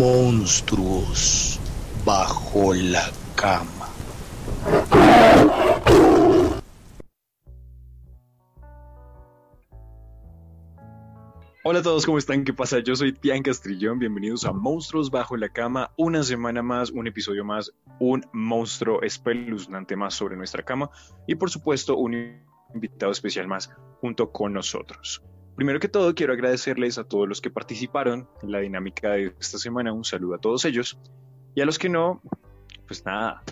monstruos bajo la cama. Hola a todos, ¿cómo están? ¿Qué pasa? Yo soy Tian Castrillón, bienvenidos a Monstruos Bajo la Cama, una semana más, un episodio más, un monstruo espeluznante más sobre nuestra cama y por supuesto un invitado especial más junto con nosotros. Primero que todo, quiero agradecerles a todos los que participaron en la dinámica de esta semana. Un saludo a todos ellos. Y a los que no, pues nada,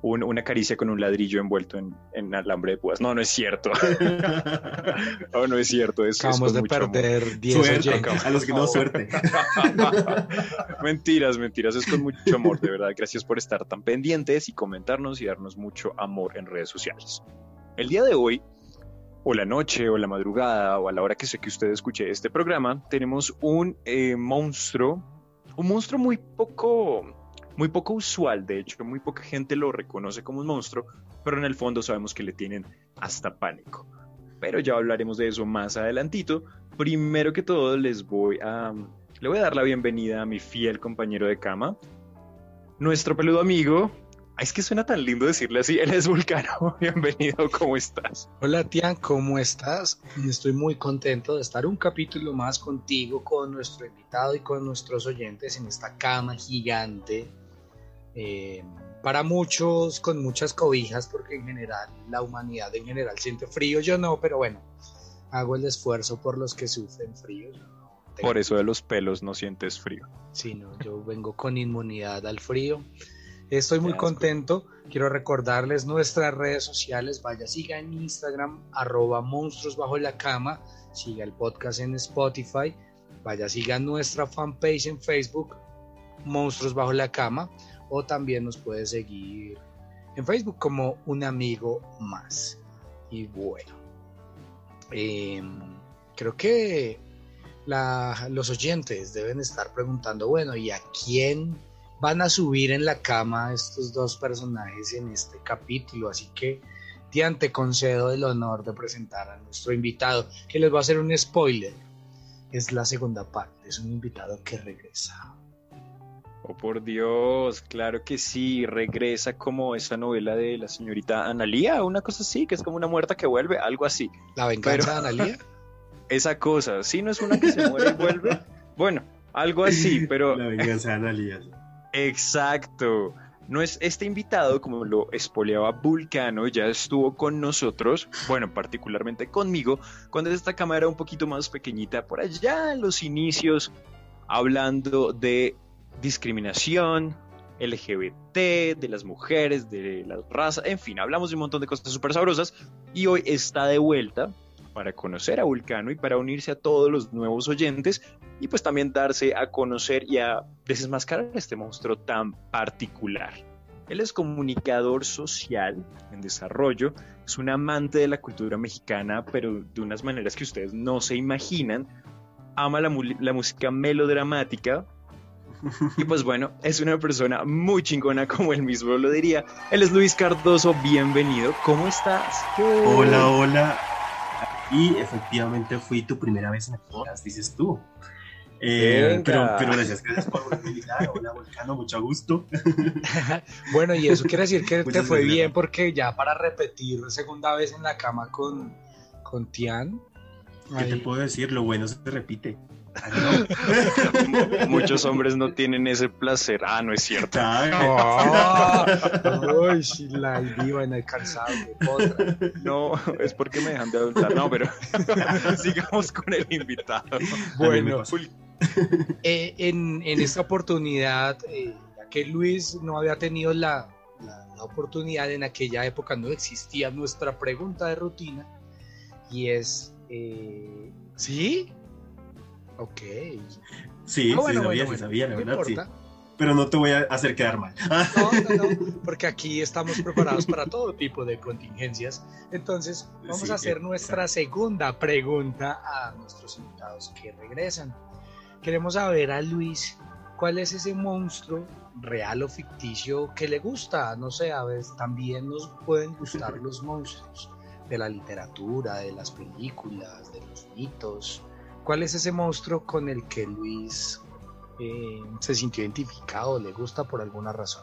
una caricia con un ladrillo envuelto en, alambre de púas. No, no es cierto. no, no es cierto. Es, Acabamos de perder 10 suerte, A los que no, suerte. mentiras, mentiras. Es con mucho amor, de verdad. Gracias por estar tan pendientes y comentarnos y darnos mucho amor en redes sociales. El día de hoy o la noche o la madrugada o a la hora que sé que usted escuche este programa, tenemos un eh, monstruo, un monstruo muy poco, muy poco usual, de hecho, muy poca gente lo reconoce como un monstruo, pero en el fondo sabemos que le tienen hasta pánico. Pero ya hablaremos de eso más adelantito. Primero que todo les voy a, le voy a dar la bienvenida a mi fiel compañero de cama, nuestro peludo amigo, es que suena tan lindo decirle así. Él es Vulcano. Bienvenido, ¿cómo estás? Hola, Tian, ¿cómo estás? Estoy muy contento de estar un capítulo más contigo, con nuestro invitado y con nuestros oyentes en esta cama gigante. Eh, para muchos, con muchas cobijas, porque en general la humanidad en general siente frío. Yo no, pero bueno, hago el esfuerzo por los que sufren frío. por eso de los pelos no sientes frío. Sí, no, yo vengo con inmunidad al frío. Estoy muy contento. Quiero recordarles nuestras redes sociales. Vaya, siga en Instagram, arroba monstruos bajo la cama. Siga el podcast en Spotify. Vaya, siga nuestra fanpage en Facebook, Monstruos bajo la cama. O también nos puede seguir en Facebook como un amigo más. Y bueno, em, creo que los oyentes deben estar preguntando, bueno, ¿y a quién van a subir en la cama estos dos personajes en este capítulo, así que Tian, te concedo el honor de presentar a nuestro invitado, que les va a hacer un spoiler. Es la segunda parte, es un invitado que regresa. Oh, por Dios, claro que sí, regresa como esa novela de la señorita Analía, una cosa así, que es como una muerta que vuelve, algo así. ¿La venganza de Analía? Esa cosa, sí, no es una que se muere y vuelve. Bueno, algo así, pero... La venganza de Analía. Exacto. No es este invitado, como lo espoleaba Vulcano, ya estuvo con nosotros, bueno, particularmente conmigo, cuando esta cámara era un poquito más pequeñita, por allá en los inicios, hablando de discriminación, LGBT, de las mujeres, de la raza, en fin, hablamos de un montón de cosas súper sabrosas y hoy está de vuelta para conocer a Vulcano y para unirse a todos los nuevos oyentes y pues también darse a conocer y a desmascarar este monstruo tan particular. Él es comunicador social en desarrollo, es un amante de la cultura mexicana, pero de unas maneras que ustedes no se imaginan. Ama la, la música melodramática, y pues bueno, es una persona muy chingona como él mismo lo diría. Él es Luis Cardoso, bienvenido. ¿Cómo estás? Hola, hola y efectivamente fui tu primera vez en el podcast, dices tú. Eh, pero, pero gracias, gracias por invitar. Hola, Volcano, mucho gusto. bueno, y eso quiere decir que te fue bien porque ya para repetir segunda vez en la cama con, con Tian. ¿Qué te puedo decir? Lo bueno se repite. Muchos hombres no tienen ese placer. Ah, no es cierto. Uy, la viva inalcanzable. No, es porque me dejan de adultar. No, pero sigamos con el invitado. Bueno, eh, en, en, esta oportunidad, eh, ya que Luis no había tenido la, la oportunidad, en aquella época no existía nuestra pregunta de rutina, y es, eh, ¿sí? Ok. Sí, ah, sí sabía, sí sabía, la verdad, sí. Pero no te voy a hacer quedar mal. No, no, no, porque aquí estamos preparados para todo tipo de contingencias. Entonces, vamos a hacer nuestra segunda pregunta a nuestros invitados que regresan. Queremos saber a Luis cuál es ese monstruo real o ficticio que le gusta. No sé, a veces también nos pueden gustar los monstruos de la literatura, de las películas, de los mitos, ¿Cuál es ese monstruo con el que Luis eh, se sintió identificado, le gusta por alguna razón.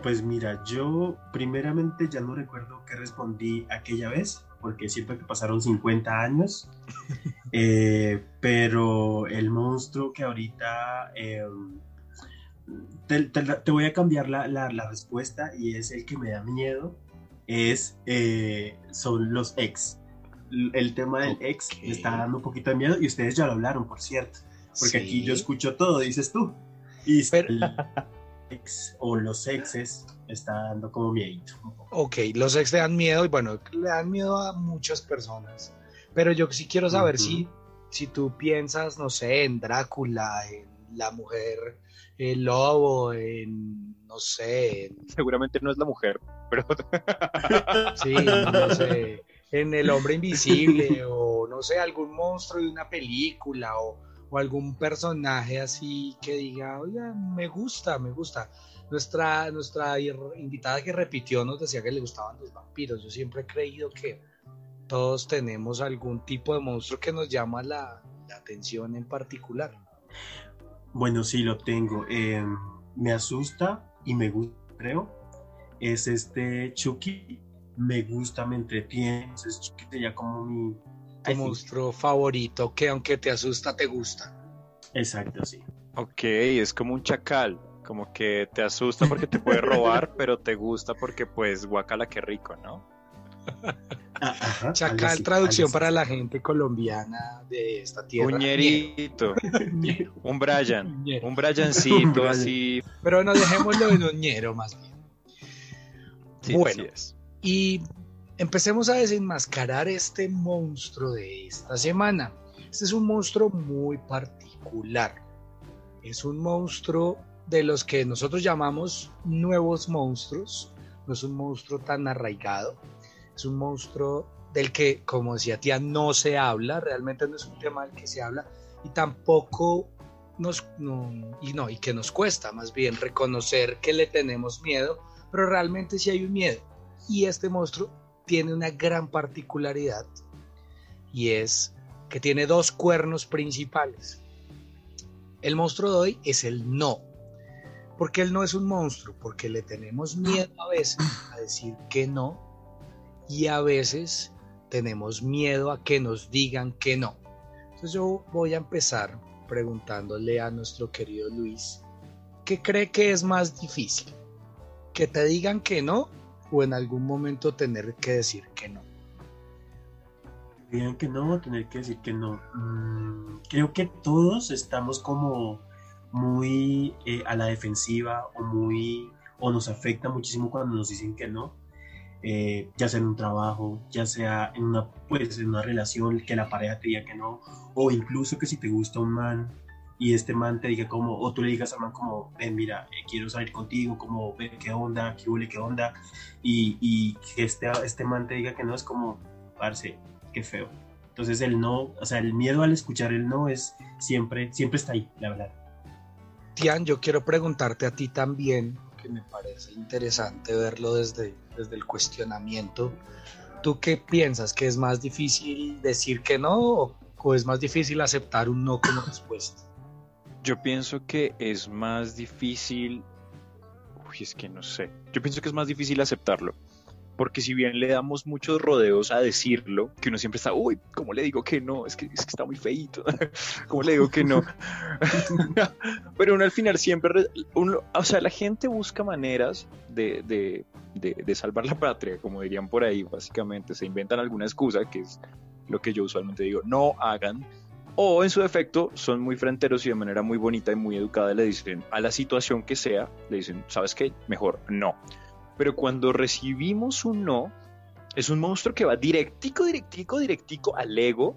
Pues mira, yo primeramente ya no recuerdo qué respondí aquella vez, porque siempre que pasaron 50 años, eh, pero el monstruo que ahorita... Em, te, voy a cambiar la, la, respuesta y es el que me da miedo, es, eh, son los ex. El tema del ex me está dando un poquito de miedo y ustedes ya lo hablaron, por cierto, porque aquí yo escucho todo, dices tú. Y el ex o los exes está dando como miedo. Ok, los ex le dan miedo y bueno, le dan miedo a muchas personas. Pero yo sí quiero saber si, si tú piensas, no sé, en Drácula, en la mujer el lobo, en, no sé. Seguramente no es la mujer, pero. sí, no sé. En el hombre invisible, o no sé, algún monstruo de una película, o, o algún personaje así que diga, oye, me gusta, me gusta. Nuestra, nuestra invitada que repitió nos decía que le gustaban los vampiros. Yo siempre he creído que todos tenemos algún tipo de monstruo que nos llama la, la atención en particular. Bueno, sí, lo tengo. Em, me asusta y me gusta, creo. Es este Chucky. Me gusta, me entretiene. Es Chucky sería como mi... Tu monstruo favorito que aunque te asusta, te gusta. Exacto, sí. Ok, es como un chacal. Como que te asusta porque te puede robar, pero te gusta porque pues guacala qué rico, ¿no? Ah, Chacal, traducción para la gente colombiana de esta tierra. Uñerito. un Brian. Un Briancito así. Pero no dejémoslo en Uñero más bien. bueno, y empecemos a desenmascarar este monstruo de esta semana. Este es un monstruo muy particular. Es un monstruo de los que nosotros llamamos nuevos monstruos. No es un monstruo tan arraigado es un monstruo del que, como decía tía, no se habla, realmente no es un tema del que se habla y tampoco nos, y no, y que nos cuesta más bien reconocer que le tenemos miedo, pero realmente sí hay un miedo. Y este monstruo tiene una gran particularidad y es que tiene dos cuernos principales. El monstruo de hoy es el no. Porque él no es un monstruo, porque le tenemos miedo a veces a decir que no y a veces tenemos miedo a que nos digan que no. Entonces yo voy a empezar preguntándole a nuestro querido Luis, ¿qué cree que es más difícil? ¿Que te digan que no o en algún momento tener que decir que no? Digan que no tener que decir que no. Mm, creo que todos estamos como muy eh, a la defensiva o muy o nos afecta muchísimo cuando nos dicen que no eh, ya sea en un trabajo, ya sea en una, pues, en una relación, que la pareja te diga que no, o incluso que si te gusta un man y este man te diga como, o tú le digas al man como, ven, mira, eh, quiero salir contigo, como, ven, qué onda, qué huele, qué onda, y, y, que este, este man te diga que no es como, parce, qué feo. Entonces el no, o sea, el miedo al escuchar el no es siempre, siempre está ahí, la verdad. Tian, yo quiero preguntarte a ti también, que me parece interesante verlo desde, desde el cuestionamiento. ¿Tú qué piensas? ¿Que es más difícil decir que no o, es más difícil aceptar un no como respuesta? Yo pienso que es más difícil... Uy, es que no sé. Yo pienso que es más difícil aceptarlo porque si bien le damos muchos rodeos a decirlo, que uno siempre está, uy, ¿cómo le digo que no? Es que, es que está muy feito, ¿cómo le digo que no? Pero uno al final siempre, o sea, la gente busca maneras de, de, de, salvar la patria, como dirían por ahí, básicamente, se inventan alguna excusa, que es lo que yo usualmente digo, no hagan, o en su defecto son muy fronteros y de manera muy bonita y muy educada le dicen a la situación que sea, le dicen, ¿sabes qué? Mejor no. Pero cuando recibimos un no, es un monstruo que va directico, directico, directico al ego.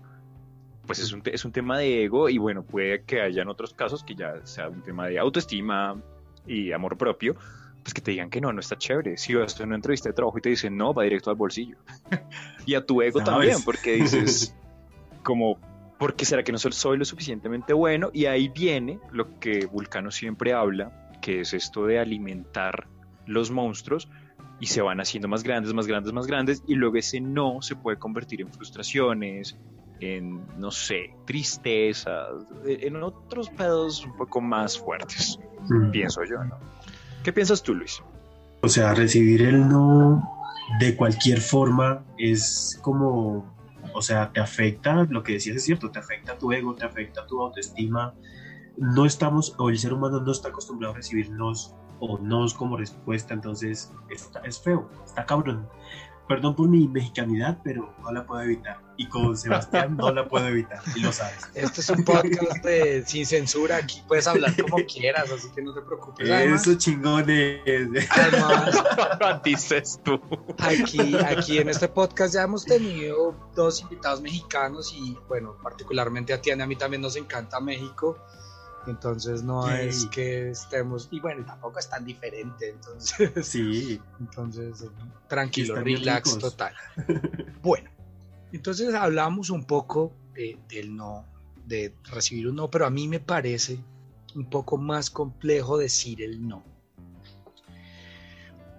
Pues es un, es un tema de ego y bueno, puede que haya en otros casos que ya sea un tema de autoestima y amor propio, pues que te digan que no, no está chévere. Si vas a una entrevista de trabajo y te dicen no, va directo al bolsillo. y a tu ego también, porque dices como, ¿por qué será que no soy lo suficientemente bueno? Y ahí viene lo que Vulcano siempre habla, que es esto de alimentar los monstruos y se van haciendo más grandes, más grandes, más grandes y luego ese no se puede convertir en frustraciones, en, no sé, tristeza, en otros pedos un poco más fuertes, mm. pienso yo, ¿no? ¿Qué piensas tú, Luis? O sea, recibir el no de cualquier forma es como, o sea, te afecta, lo que decías es cierto, te afecta tu ego, te afecta tu autoestima. No estamos, o el ser humano no está acostumbrado a recibir nos o nos como respuesta, entonces es feo, está cabrón perdón por mi mexicanidad, pero no la puedo evitar. Y con Sebastián no la puedo evitar, y lo sabes. Este es un podcast de, sin censura, aquí puedes hablar como quieras, así que no te preocupes. Eso chingones. Además, dices tú. Aquí, aquí en este podcast ya hemos tenido dos invitados mexicanos y bueno, particularmente a ti y a mí también nos encanta México. Entonces no es que estemos, y bueno, tampoco es tan diferente, entonces. Sí. Entonces, tranquilo, relax total. bueno, entonces hablamos un poco del no, de recibir un no, pero a mí me parece un poco más complejo decir el no.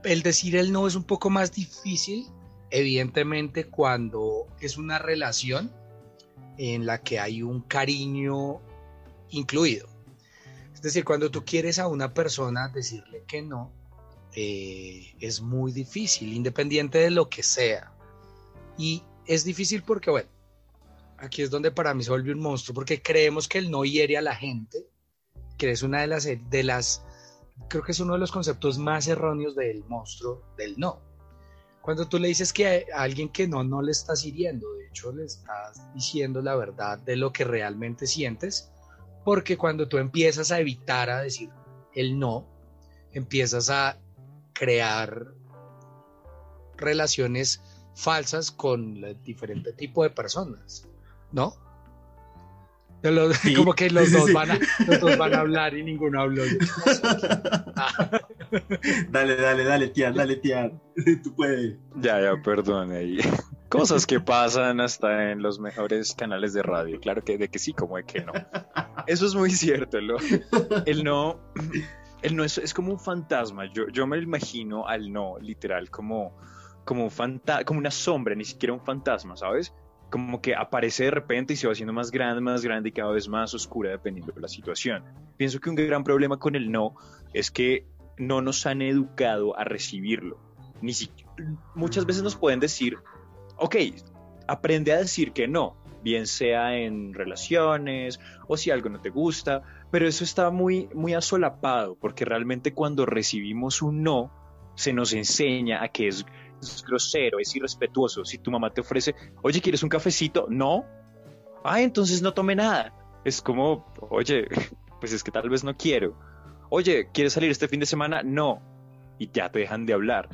El decir el no es un poco más difícil, evidentemente, cuando es una relación en la que hay un cariño incluido. Es decir, cuando tú quieres a una persona decirle que no, eh, es muy difícil, independiente de lo que sea. Y es difícil porque, bueno, aquí es donde para mí se vuelve un monstruo, porque creemos que el no hiere a la gente, que es una de las, de las, creo que es uno de los conceptos más erróneos del monstruo, del no. Cuando tú le dices que a alguien que no, no le estás hiriendo, de hecho le estás diciendo la verdad de lo que realmente sientes, porque cuando tú empiezas a evitar a decir el no, empiezas a crear relaciones falsas con diferente tipo de personas, ¿no? Como que los, dos van a, los dos van a hablar y ninguno habló. dale, dale, dale, tía, dale, tía. Tú puedes. Ya, ya, perdón ahí. Cosas que pasan hasta en los mejores canales de radio. Claro que de que sí, como de que no. Eso es muy cierto. Lo, el no, el no es, como un fantasma. Yo, yo me imagino al no, literal, como, como, como una sombra, ni siquiera un fantasma, ¿sabes? Como que aparece de repente y se va haciendo más grande, más grande y cada vez más oscura dependiendo de la situación. Pienso que un gran problema con el no es que no nos han educado a recibirlo. Ni muchas veces nos pueden decir ok, aprende a decir que no, bien sea en relaciones o si algo no te gusta, pero eso está muy, muy asolapado, porque realmente cuando recibimos un no, se nos enseña a que es, grosero, es irrespetuoso. Si tu mamá te ofrece, oye, ¿quieres un cafecito? No. Ah, entonces no tome nada. Es como, oye, pues es que tal vez no quiero. Oye, ¿quieres salir este fin de semana? No. Y ya te dejan de hablar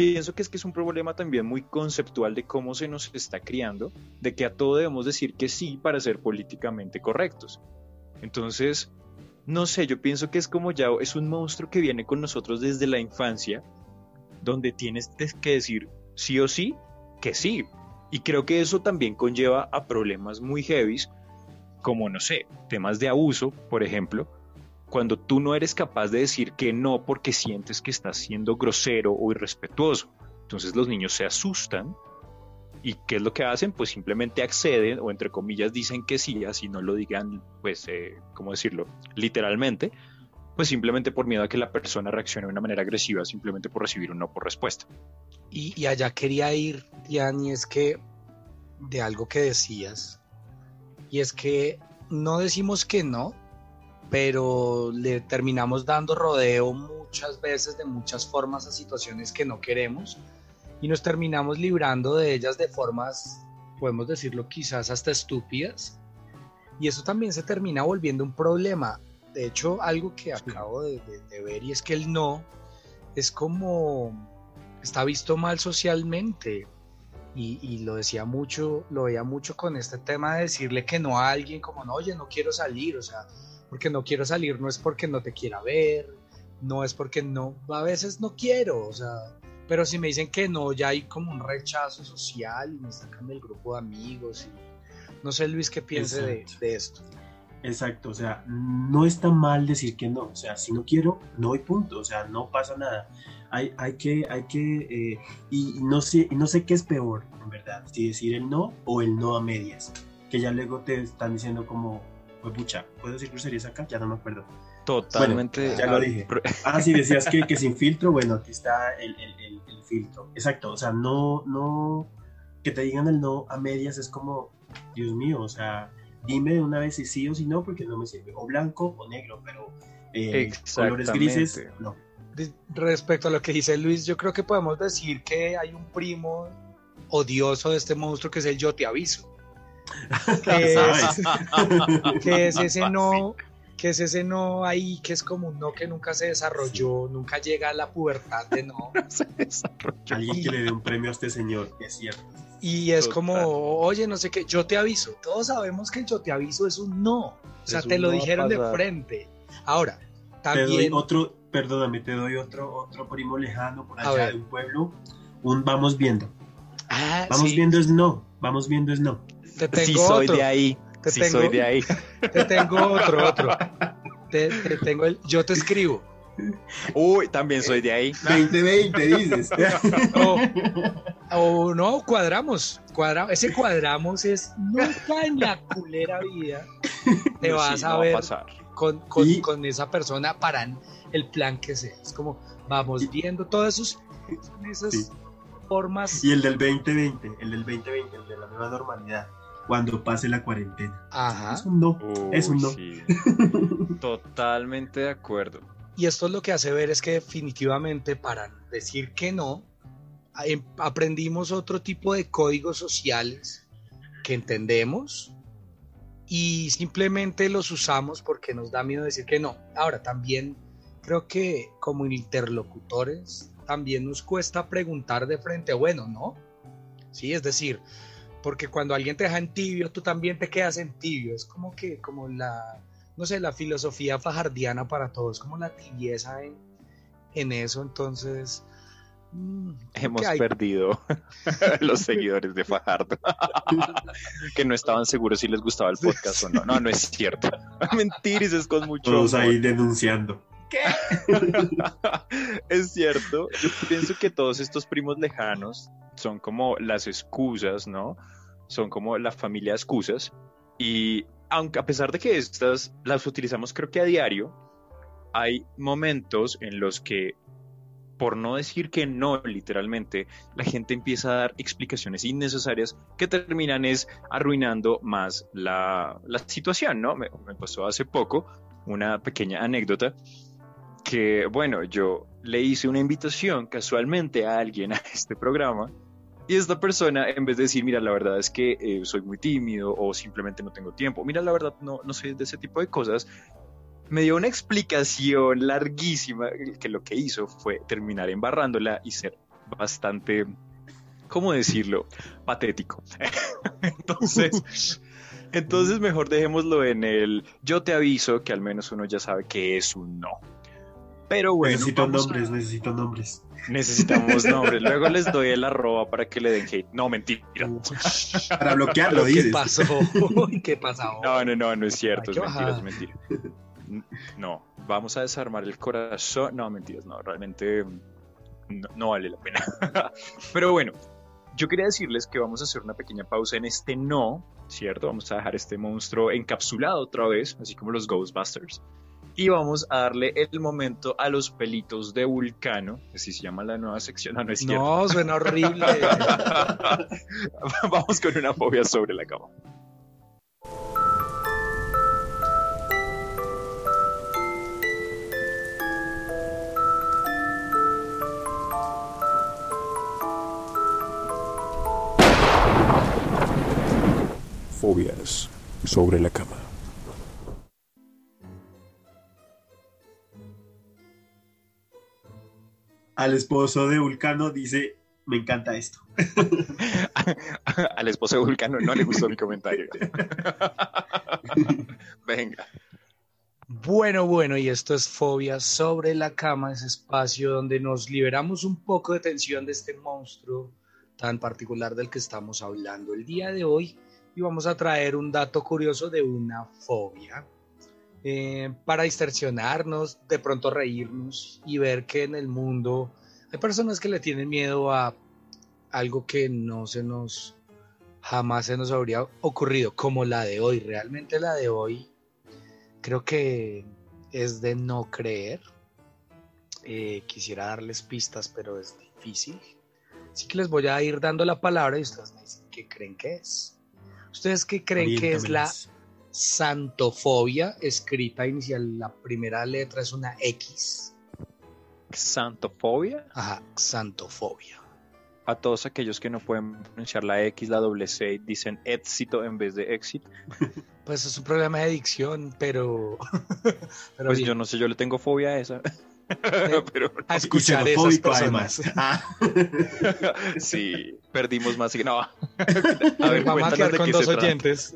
pienso que es que es un problema también muy conceptual de cómo se nos está criando, de que a todo debemos decir que sí para ser políticamente correctos. Entonces, no sé, yo pienso que es como ya es un monstruo que viene con nosotros desde la infancia, donde tienes que decir sí o sí que sí. Y creo que eso también conlleva a problemas muy heavies, como, no sé, temas de abuso, por ejemplo, cuando tú no eres capaz de decir que no porque sientes que estás siendo grosero o irrespetuoso. Entonces los niños se asustan y ¿qué es lo que hacen? Pues simplemente acceden o entre comillas dicen que sí, así no lo digan, pues, eh, ¿cómo decirlo? Literalmente, pues simplemente por miedo a que la persona reaccione de una manera agresiva, simplemente por recibir un no por respuesta. Y, y allá quería ir, Diane, y es que de algo que decías, y es que no decimos que no, pero le terminamos dando rodeo muchas veces de muchas formas a situaciones que no queremos y nos terminamos librando de ellas de formas, podemos decirlo quizás hasta estúpidas. Y eso también se termina volviendo un problema. De hecho, algo que acabo de, ver y es que el no es como está visto mal socialmente. Y, y, lo decía mucho, lo veía mucho con este tema de decirle que no a alguien como no, oye, no quiero salir, o sea, porque no quiero salir, no es porque no te quiera ver, no es porque no, a veces no quiero, o sea, pero si me dicen que no, ya hay como un rechazo social y me sacan del grupo de amigos y no sé Luis qué piense de, esto. Exacto, o sea, no está mal decir que no, o sea, si no quiero, no hay punto, o sea, no pasa nada. Hay, hay que, hay que, eh, y no sé, no sé qué es peor, en verdad, si decir el no o el no a medias. que ya luego te están diciendo como, pues pucha, ¿puedo decir groserías acá? Ya no me acuerdo. Totalmente. ya lo dije. Ah, sí, decías que, que sin filtro, bueno, aquí está el, el, el, filtro. Exacto, o sea, no, no, que te digan el no a medias es como, Dios mío, o sea, dime de una vez si sí o si no, porque no me sirve, o blanco o negro, pero eh, colores grises, no. Respecto a lo que dice Luis, yo creo que podemos decir que hay un primo odioso de este monstruo que es el yo te aviso. que, es, que es ese no que es ese no ahí, que es como un no que nunca se desarrolló, nunca llega a la pubertad de no. Alguien que le dé un premio a este señor, es cierto. Y es como, oye, no sé qué, yo te aviso. Todos sabemos que yo te aviso es un no. O sea, te lo dijeron de frente. Ahora, también... Te doy otro, perdóname, te doy otro, otro primo lejano por allá de un pueblo. Un vamos viendo. Ah, vamos viendo es no. Vamos viendo es no. Te tengo sí, soy de ahí. Te tengo, soy de ahí. Te tengo otro, otro. Te, tengo el. Yo te escribo. Uy, también soy de ahí. 2020 dices. O, no, cuadramos. cuadramos. Ese cuadramos es nunca en la culera vida te vas a ver con, con, esa persona para el plan que sea. Es como vamos viendo todas esos, esas formas. Y el del 2020, el del 2020, el de la nueva normalidad cuando pase la cuarentena. Ajá. Es un no. es un no. Totalmente de acuerdo. Y esto es lo que hace ver es que definitivamente para decir que no, aprendimos otro tipo de códigos sociales que entendemos y simplemente los usamos porque nos da miedo decir que no. Ahora, también creo que como interlocutores también nos cuesta preguntar de frente, bueno, ¿no? Sí, es decir, porque cuando alguien te deja en tibio, tú también te quedas en tibio. Es como que, como la, no sé, la filosofía fajardiana para todos, como la tibieza en, en eso. Entonces, mm, hemos perdido los seguidores de Fajardo, que no estaban seguros si les gustaba el podcast o no. No, no es cierto. Mentiris es con mucho. Todos ahí denunciando. Es cierto. Yo pienso que todos estos primos lejanos son como las excusas, ¿no? Son como la familia de excusas. Y aunque a pesar de que estas las utilizamos creo que a diario, hay momentos en los que, por no decir que no literalmente, la gente empieza a dar explicaciones innecesarias que terminan es arruinando más la, situación, ¿no? me pasó hace poco una pequeña anécdota que, bueno, yo le hice una invitación casualmente a alguien a este programa y esta persona, en vez de decir, mira, la verdad es que eh, soy muy tímido o simplemente no tengo tiempo, mira, la verdad no, no soy de ese tipo de cosas, me dio una explicación larguísima que lo que hizo fue terminar embarrándola y ser bastante, ¿cómo decirlo? Patético. entonces, entonces mejor dejémoslo en el yo te aviso que al menos uno ya sabe que es un no. Pero bueno. Necesito nombres, necesito nombres. Necesitamos nombres. Luego les doy el arroba para que le den hate. No, mentira. para bloquearlo, dices. ¿Qué pasó? ¿Qué pasó? No, no, no, no es cierto. es mentira, es mentira. No, vamos a desarmar el corazón. No, mentiras, no, realmente no, no vale la pena. Pero bueno, yo quería decirles que vamos a hacer una pequeña pausa en este no, ¿cierto? Vamos a dejar este monstruo encapsulado otra vez, así como los Ghostbusters y vamos a darle el momento a los pelitos de Vulcano, así se llama la nueva sección, no, no es cierto. No, suena horrible. vamos con una fobia sobre la cama. Fobias sobre la cama. Al esposo de Vulcano dice, me encanta esto. al esposo de Vulcano no le gustó mi comentario. Venga. Bueno, bueno, y esto es Fobia sobre la cama, ese espacio donde nos liberamos un poco de tensión de este monstruo tan particular del que estamos hablando el día de hoy y vamos a traer un dato curioso de una fobia eh, para distorsionarnos, de pronto reírnos y ver que en el mundo hay personas que le tienen miedo a algo que no se nos jamás se nos habría ocurrido como la de hoy. Realmente la de hoy creo que es de no creer. Eh, quisiera darles pistas, pero es difícil. Así que les voy a ir dando la palabra y ustedes me dicen qué creen que es. ¿Ustedes qué creen que es la santofobia? Escrita inicial, la primera letra es una X. ¿Xantofobia? Ajá, santofobia. A todos aquellos que no pueden pronunciar la X, la doble C, dicen éxito en vez de éxito. Pues es un problema de dicción, pero. pero Pues bien. yo no sé, yo le tengo fobia a esa. Pero a escuchar a esas personas. además. Ah, sí, perdimos más. que- No. A ver, Vamos a quedar con qué dos oyentes.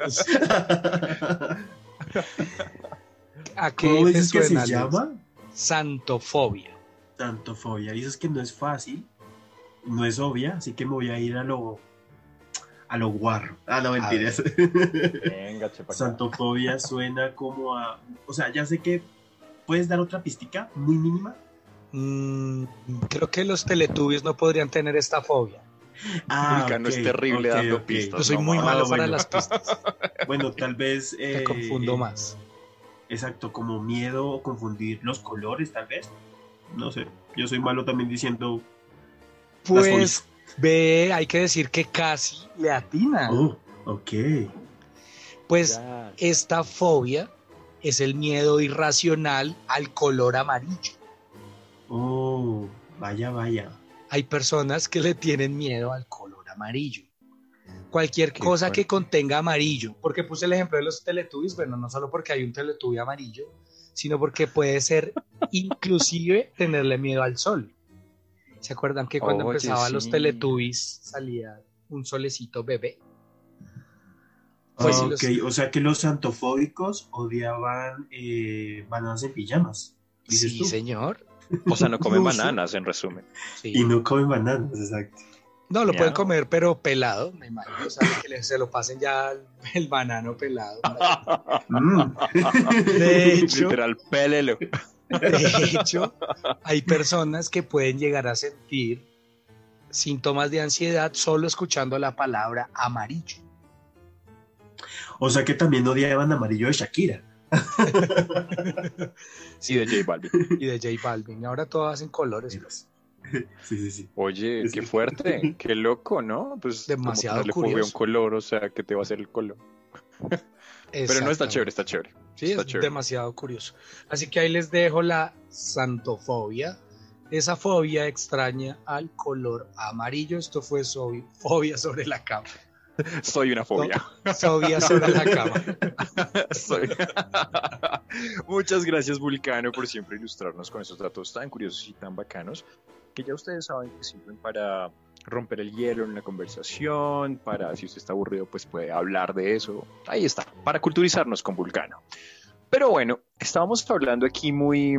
¿A qué ¿Cómo dices que se llama? Santofobia. Tantofobia. Dices que no es fácil, no es obvia, así que me voy a ir a lo a lo guarro. Ah, no, mentiras. Venga. Santofobia suena como a. O sea, ya sé que. ¿Puedes dar otra pistica muy mínima? Mm, creo que los teletubbies no podrían tener esta fobia. Vulcano es ok, terrible dando pistas. Yo soy no muy malo Ah, para bueno. las pistas. Bueno, tal vez. Me eh, confundo eh, más. Exacto, como miedo o confundir los colores, tal vez. No sé. Yo soy malo también diciendo. Pues ve, hay que decir que casi le atina. Oh, ok. Pues Ya. esta fobia es el miedo irracional al color amarillo. Oh, vaya, vaya. Hay personas que le tienen miedo al color amarillo. Cualquier Qué cosa que contenga amarillo, porque puse el ejemplo de los teletubbies, bueno, no solo porque hay un teletubby amarillo, sino porque puede ser inclusive tenerle miedo al sol. ¿Se acuerdan que cuando Oye, empezaban los sí. teletubbies salía un solecito bebé? Pues sí, ok, los- o sea que los santofóbicos odiaban eh, bananas en pijamas. Sí, tú. señor. O sea, no comen bananas, en resumen. Sí. Y no comen bananas, exacto. No, lo Ya. pueden comer, pero pelado, me imagino. O sea, que le- se lo pasen ya el, el banano pelado. Mm. De hecho, Literal, pélelo. de hecho, hay personas que pueden llegar a sentir síntomas de ansiedad solo escuchando la palabra amarillo. O sea que también odiaban amarillo de Shakira. Sí, de J Balvin. Y de J Balvin. Ahora todas en colores. pues. Sí, sí, sí. Oye, qué que- fuerte, qué loco, ¿no? Pues como Demasiado fobia a un curioso. color, o sea, ¿qué te va a hacer el color? Pero no está chévere, está chévere. Sí, está es chévere. demasiado curioso. Así que ahí les dejo la santofobia. Esa fobia extraña al color amarillo. Esto fue soy- fobia sobre la cama. Soy una fobia. Fobia sobre la cama. Soy- Muchas gracias, Vulcano, por siempre ilustrarnos con esos datos tan curiosos y tan bacanos que ya ustedes saben que sirven para romper el hielo en una conversación, para si usted está aburrido, pues puede hablar de eso. Ahí está, para culturizarnos con Vulcano. Pero bueno, estábamos hablando aquí muy,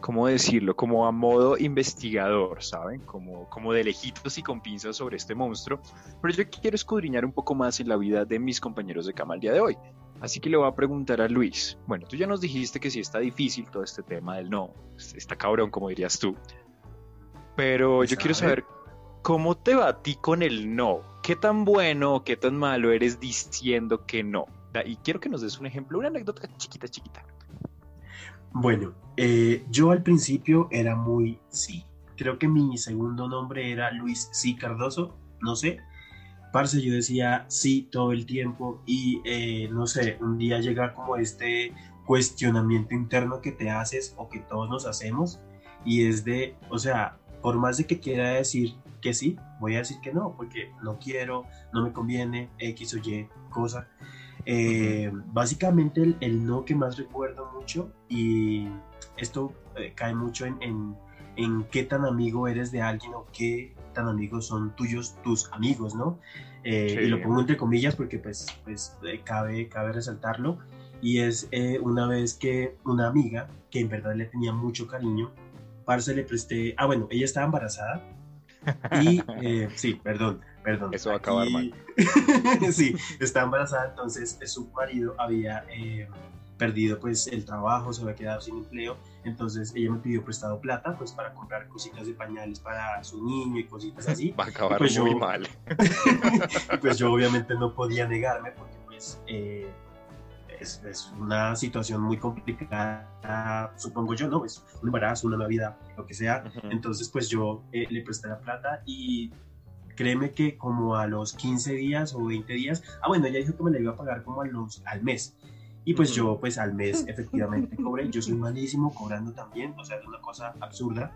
¿cómo decirlo? Como a modo investigador, ¿saben? Como, como de lejitos y con pinzas sobre este monstruo. Pero yo quiero escudriñar un poco más en la vida de mis compañeros de cama el día de hoy. Así que le voy a preguntar a Luis. Bueno, tú ya nos dijiste que sí está difícil todo este tema del no. Está cabrón, como dirías tú. Pero Pues yo quiero saber cómo te va a ti con el no. ¿Qué tan bueno o qué tan malo eres diciendo que no? Y quiero que nos des un ejemplo, una anécdota chiquita, chiquita. Bueno, eh, yo al principio era muy sí. Creo que mi segundo nombre era Luis C. Cardoso, no sé. Parce, yo decía sí todo el tiempo y eh, no sé, un día llega como este cuestionamiento interno que te haces o que todos nos hacemos y es de, o sea, por más de que quiera decir que sí, voy a decir que no, porque no quiero, no me conviene, X o Y cosa. Eh, básicamente el, el no que más recuerdo mucho y esto eh, cae mucho en, en, en qué tan amigo eres de alguien o qué tan amigos son tuyos tus amigos, ¿no? Eh, Sí. Y lo pongo entre comillas porque pues, pues eh, cabe, cabe resaltarlo y es una vez que una amiga que en verdad le tenía mucho cariño, parce le presté, ah bueno, ella estaba embarazada y sí, perdón, perdón. Eso va a acabar Aquí- sí, estaba embarazada, entonces eh, su marido había eh, perdido pues el trabajo, se había quedado sin empleo, entonces ella me pidió prestado plata pues para comprar cositas de pañales para su niño y cositas así. Va a acabar Pues muy yo- mal. pues yo obviamente no podía negarme porque pues eh, es, es una situación muy complicada, supongo yo, ¿no? Es un embarazo, una Navidad, lo que sea. Entonces pues yo eh, le presté la plata y créeme que como a los 15 días o 20 días, ah bueno, ella dijo que me la iba a pagar como a los, al mes. Y pues yo pues al mes efectivamente cobré, yo soy malísimo cobrando también, o sea, es una cosa absurda.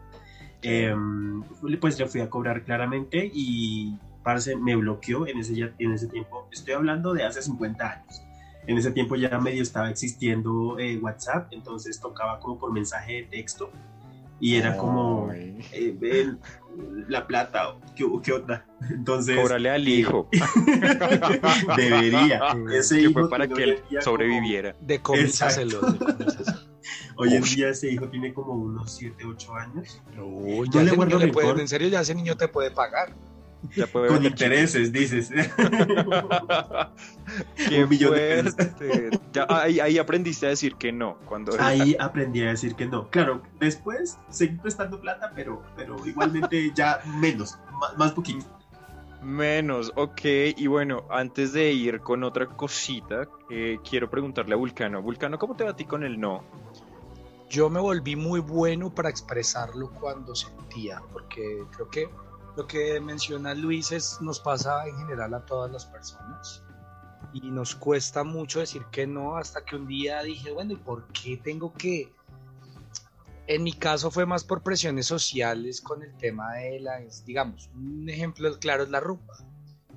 Em, pues le fui a cobrar claramente y parce, me bloqueó en ese, en ese tiempo. Estoy hablando de hace 50 años. En ese tiempo ya medio estaba existiendo eh, WhatsApp, entonces tocaba como por mensaje de texto y era como eh, la plata, ¿qué, qué otra? Entonces, Cóbrale al hijo. debería. Ese que hijo fue para que él sobreviviera. Decomísaselo. como- hoy en día ese hijo tiene como unos 7, 8 años. No, ya le guardo niño le rencor. puede- en serio, ya ese niño te puede pagar. Ya puede Con intereses, dices. Qué Un millón de pesos. fuerte. Ya, ahí, ahí aprendiste a decir que no. Cuando Ahí aprendí a decir que no. Claro, después seguí prestando plata, pero, pero igualmente ya menos, más, más poquito. Menos, ok. Y bueno, antes de ir con otra cosita, eh, quiero preguntarle a Vulcano. Vulcano, ¿cómo te va a ti con el no? Yo me volví muy bueno para expresarlo cuando sentía, porque creo que lo que menciona Luis es, nos pasa en general a todas las personas y nos cuesta mucho decir que no hasta que un día dije, bueno, ¿y por qué tengo que...? En mi caso fue más por presiones sociales con el tema de la, digamos, un ejemplo claro es la rumba.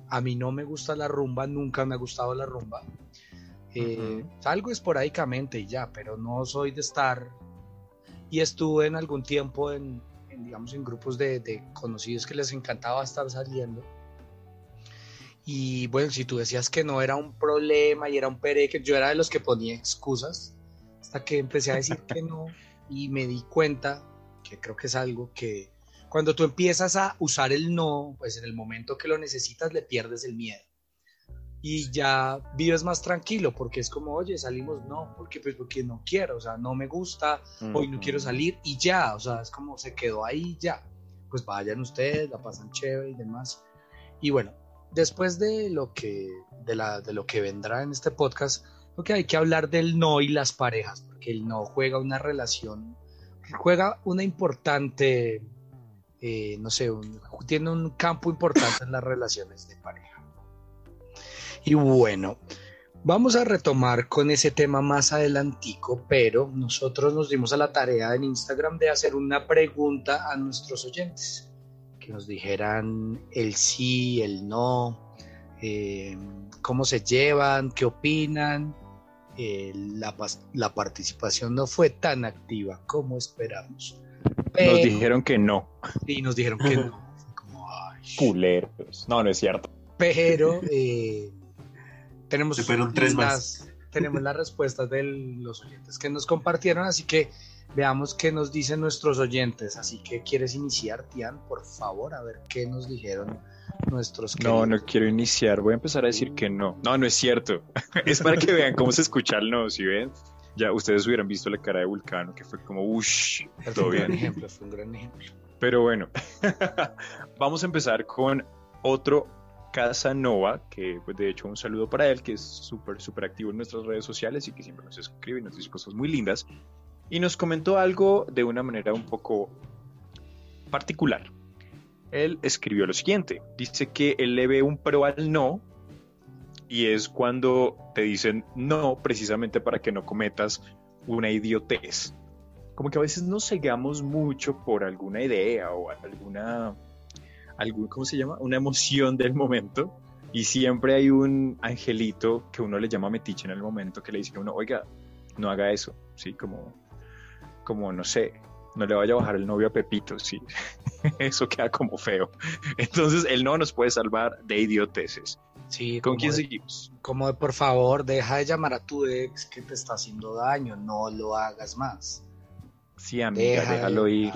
A mí no me gusta la rumba, nunca me ha gustado la rumba. Eh, Ujú. Salgo esporádicamente y ya, pero no soy de estar. Y estuve en algún tiempo en, en, digamos, en grupos de, de conocidos que les encantaba estar saliendo. Y bueno, si tú decías que no era un problema y era un pereque, yo era de los que ponía excusas hasta que empecé a decir que no y me di cuenta que creo que es algo que cuando tú empiezas a usar el no, pues en el momento que lo necesitas le pierdes el miedo y ya vives más tranquilo porque es como, oye, salimos no, porque pues porque no quiero, o sea, no me gusta, hoy no quiero salir y ya, o sea, es como se quedó ahí ya. Pues vayan ustedes, la pasan chévere y demás. Y bueno, después de lo que de la de lo que vendrá en este podcast, creo que hay que hablar del no y las parejas, porque el no juega una relación juega una importante eh, no sé, un- tiene un campo importante en las relaciones de pareja. Y bueno, vamos a retomar con ese tema más adelantico, pero nosotros nos dimos a la tarea en Instagram de hacer una pregunta a nuestros oyentes, que nos dijeran el sí, el no, eh, cómo se llevan, qué opinan. Eh, la, la participación no fue tan activa como esperamos. Nos Pero- dijeron que no. y nos dijeron que no. Como. Culeros. No, no es cierto. Pero eh, tenemos, tres más. las, tenemos las respuestas de los oyentes que nos compartieron, así que veamos qué nos dicen nuestros oyentes. Así que, ¿quieres iniciar, Tian? Por favor, a ver qué nos dijeron nuestros No, queridos. no quiero iniciar. Voy a empezar a decir que no. No, no es cierto. es para que vean cómo se escucha el no, si ven. Ya ustedes hubieran visto la cara de Vulcano, que fue como, ush, Pero fue todo un gran bien. ejemplo, fue un gran ejemplo. Pero bueno, vamos a empezar con otro Casanova, que pues de hecho un saludo para él, que es súper, súper activo en nuestras redes sociales y que siempre nos escribe y nos dice cosas muy lindas. Y nos comentó algo de una manera un poco particular. Él escribió lo siguiente, dice que él le ve un pro al no y es cuando te dicen no precisamente para que no cometas una idiotez. Como que a veces nos cegamos mucho por alguna idea o alguna, algún, ¿cómo se llama? Una emoción del momento y siempre hay un angelito que uno le llama metiche en el momento que le dice a uno, oiga, no haga eso, ¿sí? Como, como no sé, no le vaya a bajar el novio a Pepito, sí. Eso queda como feo. Entonces, el no nos puede salvar de idioteces. Sí, ¿Con quién de- seguimos? Como de, por favor, deja de llamar a tu ex que te está haciendo daño, no lo hagas más. Sí, amiga, Deja de déjalo ir.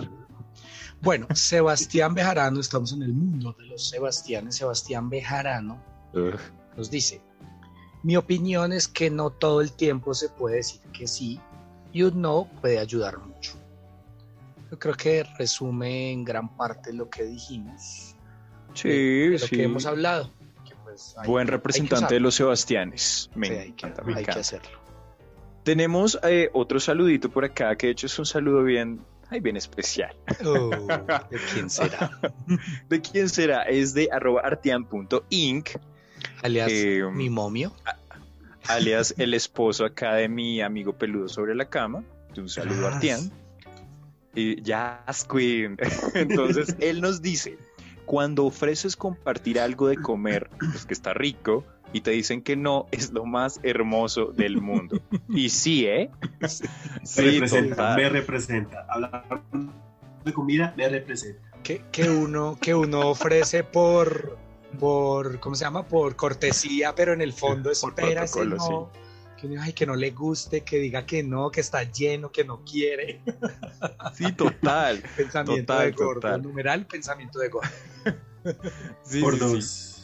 Bueno, Sebastián Bejarano, estamos en el mundo de los Sebastianes. Sebastián Bejarano Ugh. nos dice: Mi opinión es que no todo el tiempo se puede decir que sí y un no puede ayudar mucho. Yo creo que resume en gran parte lo que dijimos. Sí, de lo sí. que hemos hablado. que, pues, hay- Buen que representante de los Sebastianes. Me Sí, hay que, encanta, me hay que encanta. hacerlo. Tenemos eh, otro saludito por acá, que de hecho es un saludo bien, ay, bien especial. Oh, ¿De quién será? ¿De quién será? Es de arroba artian.inc, Alias, Eh, mi momio. alias el esposo acá de mi amigo peludo sobre la cama. Un saludo a Yas. Artian. Y Jazz Queen. Entonces, él nos dice, cuando ofreces compartir algo de comer, pues que está rico, y te dicen que no, es lo más hermoso del mundo. Y sí, ¿eh? Me Sí, representa, total. me representa. Hablar de comida me representa. Que, que uno, que uno ofrece por, por, ¿cómo se llama? Por cortesía, pero en el fondo espera ese protocolo, no. Que, uno, ay, que no le guste, que diga que no, que está lleno, que no quiere. Sí, total. Pensamiento Total, de gordo. total. Numeral, pensamiento de gordo. Sí, por sí, sí. dos.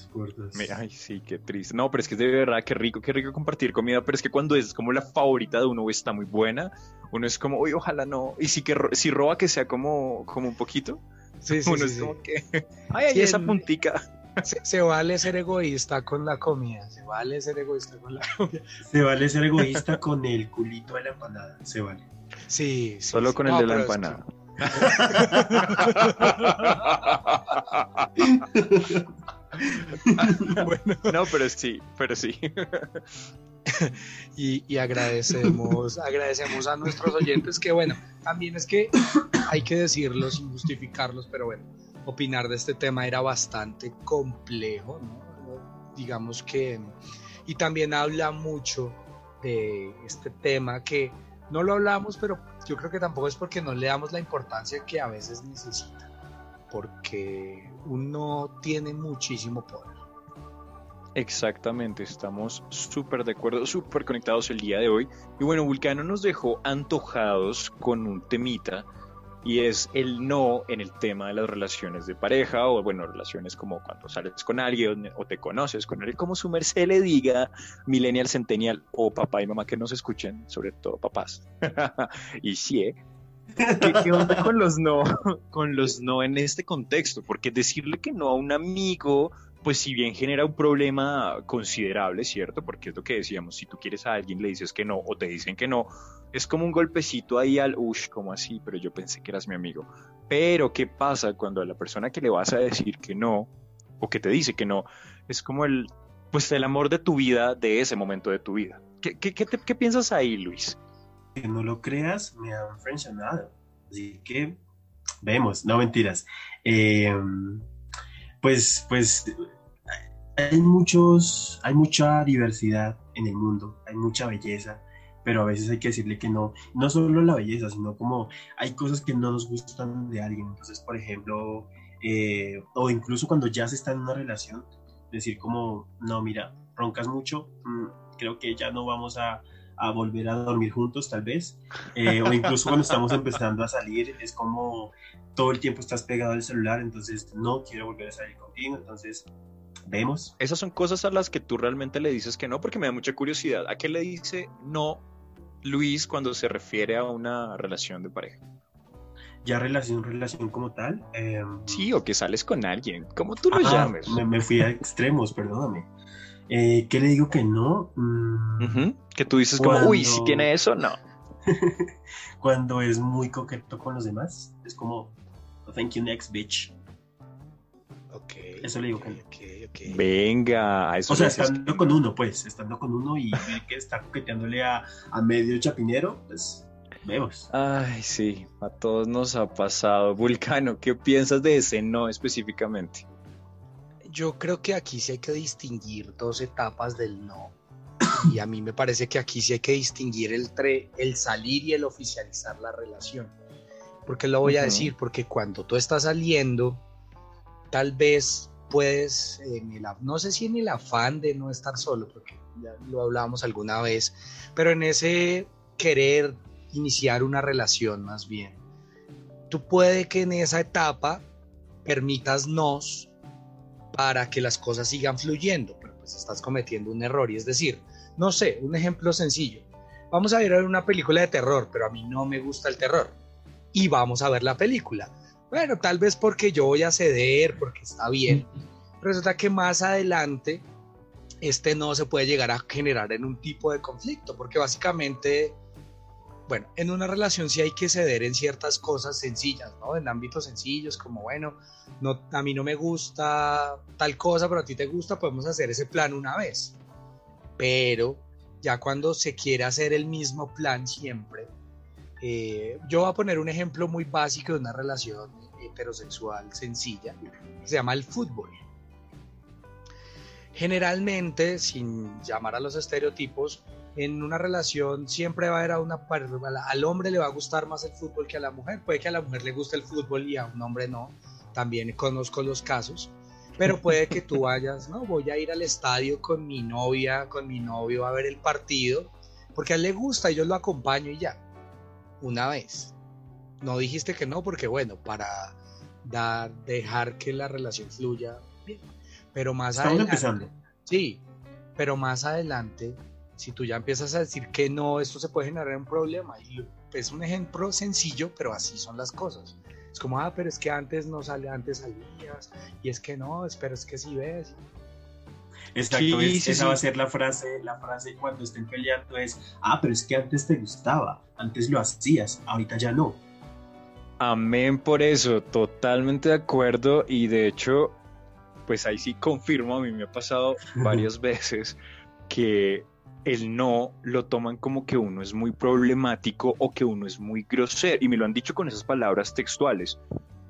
Me- Ay, sí, qué triste. No, pero es que es de verdad, qué rico, qué rico compartir comida, pero es que cuando es como la favorita de uno o está muy buena, uno es como, uy, ojalá no. Y si, que, ro- si roba que sea como, como un poquito, Sí, sí, uno sí, es sí. como que, ay, ay, Sí, esa el- puntica. Se, se vale ser egoísta con la comida. Se vale ser egoísta con la comida. Se vale ser egoísta con el culito de la empanada. Se vale. Sí, sí, Solo sí. con el No, de la pero es que- No, pero sí, pero sí. y, y agradecemos, agradecemos a nuestros oyentes que bueno, también es que hay que decirlo sin justificarlos, pero bueno, opinar de este tema era bastante complejo, ¿no? Digamos que, y también habla mucho de este tema que no lo hablamos, pero yo creo que tampoco es porque no le damos la importancia que a veces necesita, porque uno tiene muchísimo poder. Exactamente, estamos súper de acuerdo, súper conectados el día de hoy. Y bueno, Vulcano nos dejó antojados con un temita y es el no en el tema de las relaciones de pareja o bueno, relaciones como cuando sales con alguien o te conoces con alguien, como su merced le diga, millennial, centennial o papá y mamá que nos escuchen, sobre todo papás. y sí, ¿eh? ¿Qué, qué onda con los no? Con los no en este contexto, porque decirle que no a un amigo, pues si bien genera un problema considerable, ¿cierto? Porque es lo que decíamos, si tú quieres a alguien le dices que no o te dicen que no, es como un golpecito ahí al, ush, como así, pero yo pensé que eras mi amigo. Pero, ¿qué pasa cuando a la persona que le vas a decir que no, o que te dice que no, es como el, pues el amor de tu vida, de ese momento de tu vida? ¿Qué, qué, qué, te- qué piensas ahí, Luis? Que no lo creas, me han frencionado. Así que vemos, no mentiras. Eh, pues, pues hay muchos, hay mucha diversidad en el mundo, hay mucha belleza, pero a veces hay que decirle que no, no solo la belleza, sino como hay cosas que no nos gustan de alguien. Entonces, por ejemplo, eh, o incluso cuando ya se está en una relación, decir como, no, mira, roncas mucho, mm, creo que ya no vamos a, a volver a dormir juntos tal vez, Eh, o incluso cuando estamos empezando a salir, es como todo el tiempo estás pegado al celular, entonces no quiero volver a salir contigo, entonces vemos. Esas son cosas a las que tú realmente le dices que no, porque me da mucha curiosidad. ¿A qué le dice no Luis cuando se refiere a una relación de pareja? Ya relación, relación como tal. eh, Sí, o que sales con alguien, como tú lo ah, llames. me, me fui a extremos, perdóname. Eh, ¿Qué le digo que no? Mm, Que tú dices como, uy, si tiene eso, no. Cuando es muy coqueto con los demás, es como, thank you next bitch. Ok. Eso le digo que no. Venga, a eso O sea, estando que- con uno, pues, estando con uno y ver que está coqueteándole a, a medio chapinero, pues, vemos. Ay, sí, a todos nos ha pasado. Vulcano, ¿qué piensas de ese no específicamente? Yo creo que aquí sí hay que distinguir dos etapas del no. Y a mí me parece que aquí sí hay que distinguir entre el salir y el oficializar la relación. Porque lo voy a Ujú. decir, porque cuando tú estás saliendo, tal vez puedes, en el, no sé si en el afán de no estar solo, porque ya lo hablábamos alguna vez, pero en ese querer iniciar una relación más bien, tú puede que en esa etapa permitas nos para que las cosas sigan fluyendo. Pero, pues estás cometiendo un error. Y es decir, no sé, un ejemplo sencillo. Vamos a ir a ver una película de terror, pero a mí no me gusta el terror. Y vamos a ver la película. Bueno, tal vez porque yo voy a ceder, porque está bien. Resulta que más adelante este no se puede llegar a generar en un tipo de conflicto, porque básicamente bueno, en una relación sí hay que ceder en ciertas cosas sencillas, ¿no? En ámbitos sencillos, como bueno, no, a mí no me gusta tal cosa, pero a ti te gusta, podemos hacer ese plan una vez. Pero ya cuando se quiere hacer el mismo plan siempre, eh, yo voy a poner un ejemplo muy básico de una relación heterosexual sencilla, se llama el fútbol. Generalmente, sin llamar a los estereotipos, en una relación siempre va a haber a una al hombre le va a gustar más el fútbol que a la mujer, puede que a la mujer le guste el fútbol y a un hombre no, también conozco los casos, pero puede que tú vayas, no, voy a ir al estadio con mi novia, con mi novio a ver el partido, porque a él le gusta y yo lo acompaño y ya, una vez. No dijiste que no, porque bueno, para dar, dejar que la relación fluya bien, pero más Estamos adelante. empezando. Sí, pero más adelante si tú ya empiezas a decir que no, esto se puede generar un problema. Y es un ejemplo sencillo, pero así son las cosas. Es como, ah, pero es que antes no sale, antes salías, y es que no, pero es que si ves. Exacto, Sí, es- sí, esa sí. va a ser la frase, la frase cuando estén peleando es, ah, pero es que antes te gustaba, antes lo hacías, ahorita ya no. Amén por eso, totalmente de acuerdo y de hecho, pues ahí sí confirmo, a mí me ha pasado varias veces que el no lo toman como que uno es muy problemático o que uno es muy grosero y me lo han dicho con esas palabras textuales,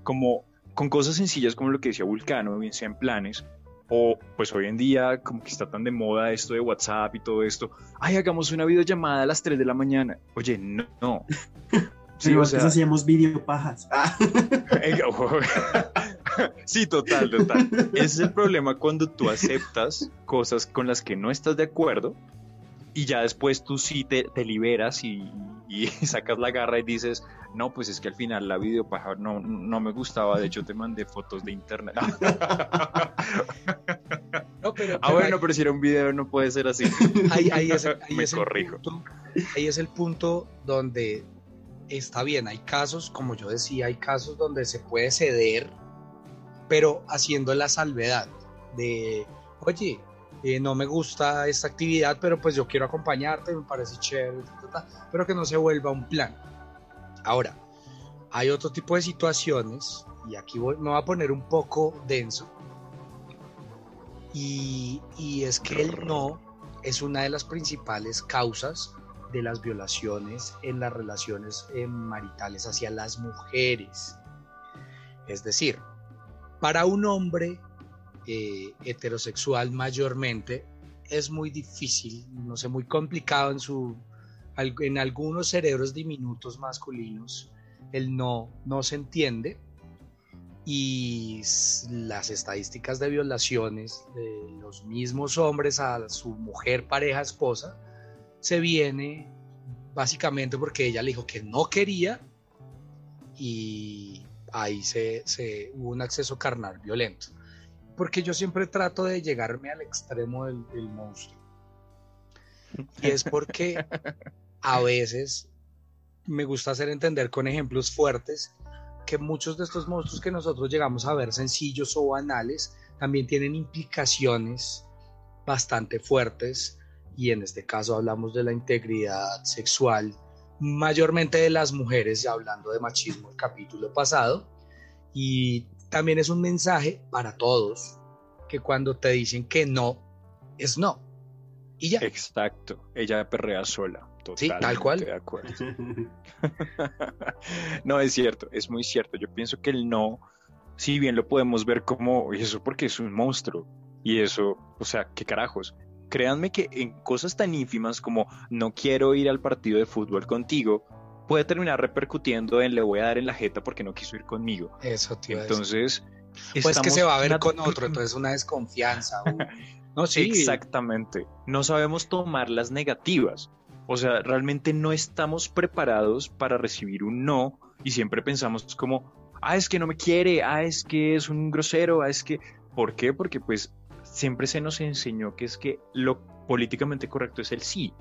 como con cosas sencillas como lo que decía Vulcano, bien sea en planes o pues hoy en día como que está tan de moda esto de WhatsApp y todo esto, ay, hagamos una videollamada a las 3 de la mañana. Oye, no, no. Sí, Pero o sea, hacíamos videopajas. Ah, sí, total, total. Ese es el problema cuando tú aceptas cosas con las que no estás de acuerdo y ya después tú sí te, te liberas y, y sacas la garra y dices, no, pues es que al final la videopaja no, no me gustaba, de hecho te mandé fotos de internet. No, pero, ah, pero bueno, pero si era un video no puede ser así. ahí, ahí es, ahí Me es el corrijo. punto- ahí es el punto donde está bien. Hay casos, como yo decía, hay casos donde se puede ceder, pero haciendo la salvedad de, oye, eh, no me gusta esta actividad, pero pues yo quiero acompañarte, me parece chévere, pero que no se vuelva un plan. Ahora, hay otro tipo de situaciones, y aquí voy- me voy a poner un poco denso, y, y es que el no es una de las principales causas de las violaciones en las relaciones eh, maritales hacia las mujeres. Es decir, para un hombre eh, heterosexual mayormente es muy difícil, no sé, muy complicado en su en algunos cerebros diminutos masculinos el no no se entiende. Y las estadísticas de violaciones de los mismos hombres a su mujer, pareja, esposa, se viene básicamente porque ella le dijo que no quería y ahí se, se hubo un acceso carnal violento. Porque yo siempre trato de llegarme al extremo del, del monstruo. Y es porque a veces me gusta hacer entender con ejemplos fuertes que muchos de estos monstruos que nosotros llegamos a ver sencillos o banales también tienen implicaciones bastante fuertes y en este caso hablamos de la integridad sexual mayormente de las mujeres ya hablando de machismo el capítulo pasado y también es un mensaje para todos que cuando te dicen que no es no y ya Exacto, ella perrea sola. Sí, tal totalmente cual. De acuerdo. no, es cierto, es muy cierto. Yo pienso que el no, si bien lo podemos ver como "Oye, eso porque es un monstruo. Y eso, o sea, qué carajos. Créanme que en cosas tan ínfimas como no quiero ir al partido de fútbol contigo, puede terminar repercutiendo en le voy a dar en la jeta porque no quiso ir conmigo. eso decir. Entonces, pues que se va a ver con otro entonces una desconfianza no sí Exactamente. No sabemos tomar las negativas. O sea, realmente no estamos preparados para recibir un no y siempre pensamos como, ah, es que no me quiere, ah, es que es un grosero, ah, es que... ¿Por qué? Porque pues siempre se nos enseñó que es que lo políticamente correcto es el sí.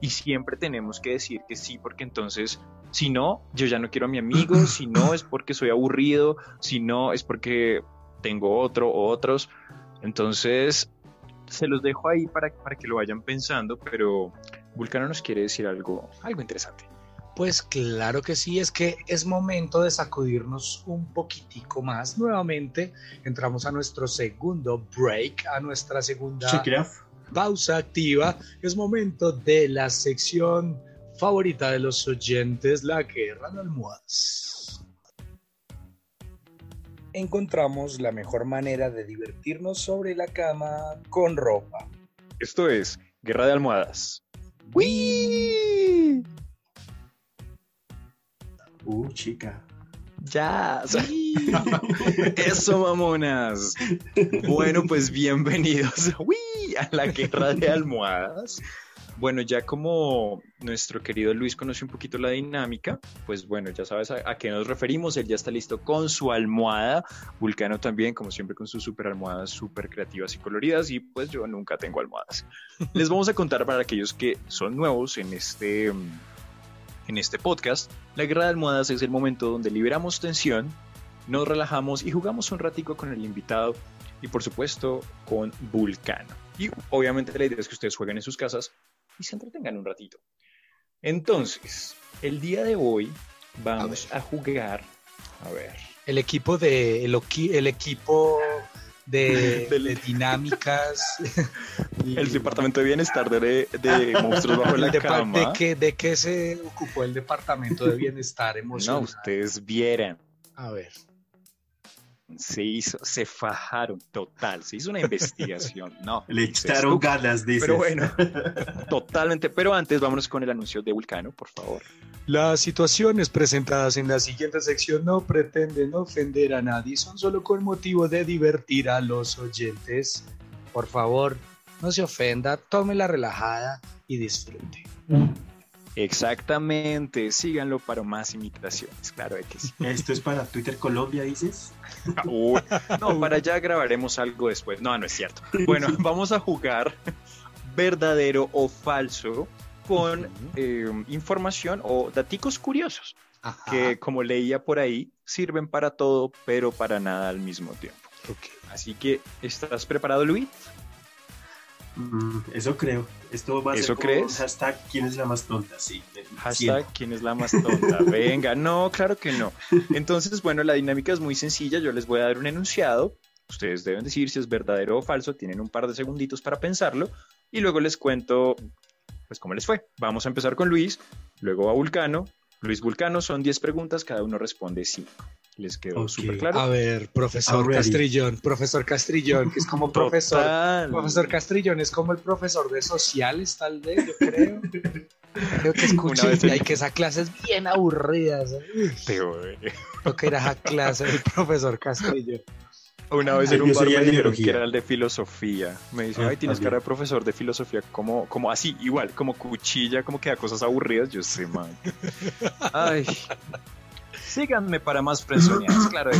Y siempre tenemos que decir que sí, porque entonces, si no, yo ya no quiero a mi amigo, si no es porque soy aburrido, si no es porque tengo otro o otros. Entonces, se los dejo ahí para, para que lo vayan pensando, pero Vulcano nos quiere decir algo, algo interesante. Pues claro que sí, es que es momento de sacudirnos un poquitico más. Nuevamente entramos a nuestro segundo break, a nuestra segunda pausa activa. Es momento de la sección favorita de los oyentes, la guerra de almohadas. Encontramos la mejor manera de divertirnos sobre la cama con ropa. Esto es Guerra de Almohadas. ¡Wii! Uh, chica. Ya. Eso, mamonas. Bueno, pues bienvenidos a la guerra de almohadas. Bueno, ya como nuestro querido Luis conoce un poquito la dinámica, pues bueno, ya sabes a, qué nos referimos. Él ya está listo con su almohada. Vulcano también, como siempre, con sus super almohadas súper creativas y coloridas. Y pues yo nunca tengo almohadas. Les vamos a contar para aquellos que son nuevos en este, en este podcast. La guerra de almohadas es el momento donde liberamos tensión, nos relajamos y jugamos un ratico con el invitado y por supuesto con Vulcano. Y obviamente la idea es que ustedes jueguen en sus casas y se entretengan un ratito. Entonces, el día de hoy vamos a, jugar. A ver. El equipo de. El, el equipo de, dinámicas. el departamento de bienestar de, de monstruos bajo la cama. ¿De qué, ¿De qué se ocupó el departamento de bienestar emocional? No, ustedes vieran. A ver se hizo, se fajaron total, se hizo una investigación, no. Le echaron ganas, dice. Pero bueno, totalmente. Pero antes, vámonos con el anuncio de Vulcano, por favor. Las situaciones presentadas en la siguiente sección no pretenden ofender a nadie, son solo con motivo de divertir a los oyentes. Por favor, no se ofenda, tome la relajada y disfrute. Exactamente, síganlo para más imitaciones, claro que sí. ¿Esto es para Twitter Colombia, dices? no, para allá grabaremos algo después. No, no es cierto. Bueno, vamos a jugar verdadero o falso con eh, información o daticos curiosos que, como leía por ahí, sirven para todo, pero para nada al mismo tiempo. Así que, ¿estás preparado, Luis? Mm, eso creo. Esto va a ¿Eso ser crees? hashtag quién es la más tonta, sí. Hashtag quién es la más tonta. Venga, no, claro que no. Entonces, bueno, la dinámica es muy sencilla. Yo les voy a dar un enunciado. Ustedes deben decir si es verdadero o falso. Tienen un par de segunditos para pensarlo. Y luego les cuento, pues, cómo les fue. Vamos a empezar con Luis, luego a Vulcano. Luis Vulcano, son 10 preguntas, cada uno responde 5. ¿Les quedó súper claro? A ver, profesor Castrillón, profesor Castrillón, que es como profesor. Profesor Castrillón es como el profesor de sociales, tal vez, yo creo. Creo que escuché y que esa clase es bien aburrida. Peor. que ir a esa clase del profesor Castrillón. Una vez en un bar me dijeron que era el de filosofía. Me dice, ay, tienes cara de profesor de filosofía, como, como así, igual, como cuchilla, como que da cosas aburridas. Yo sé, man. Ay, Síganme para más frenzoneadas, claro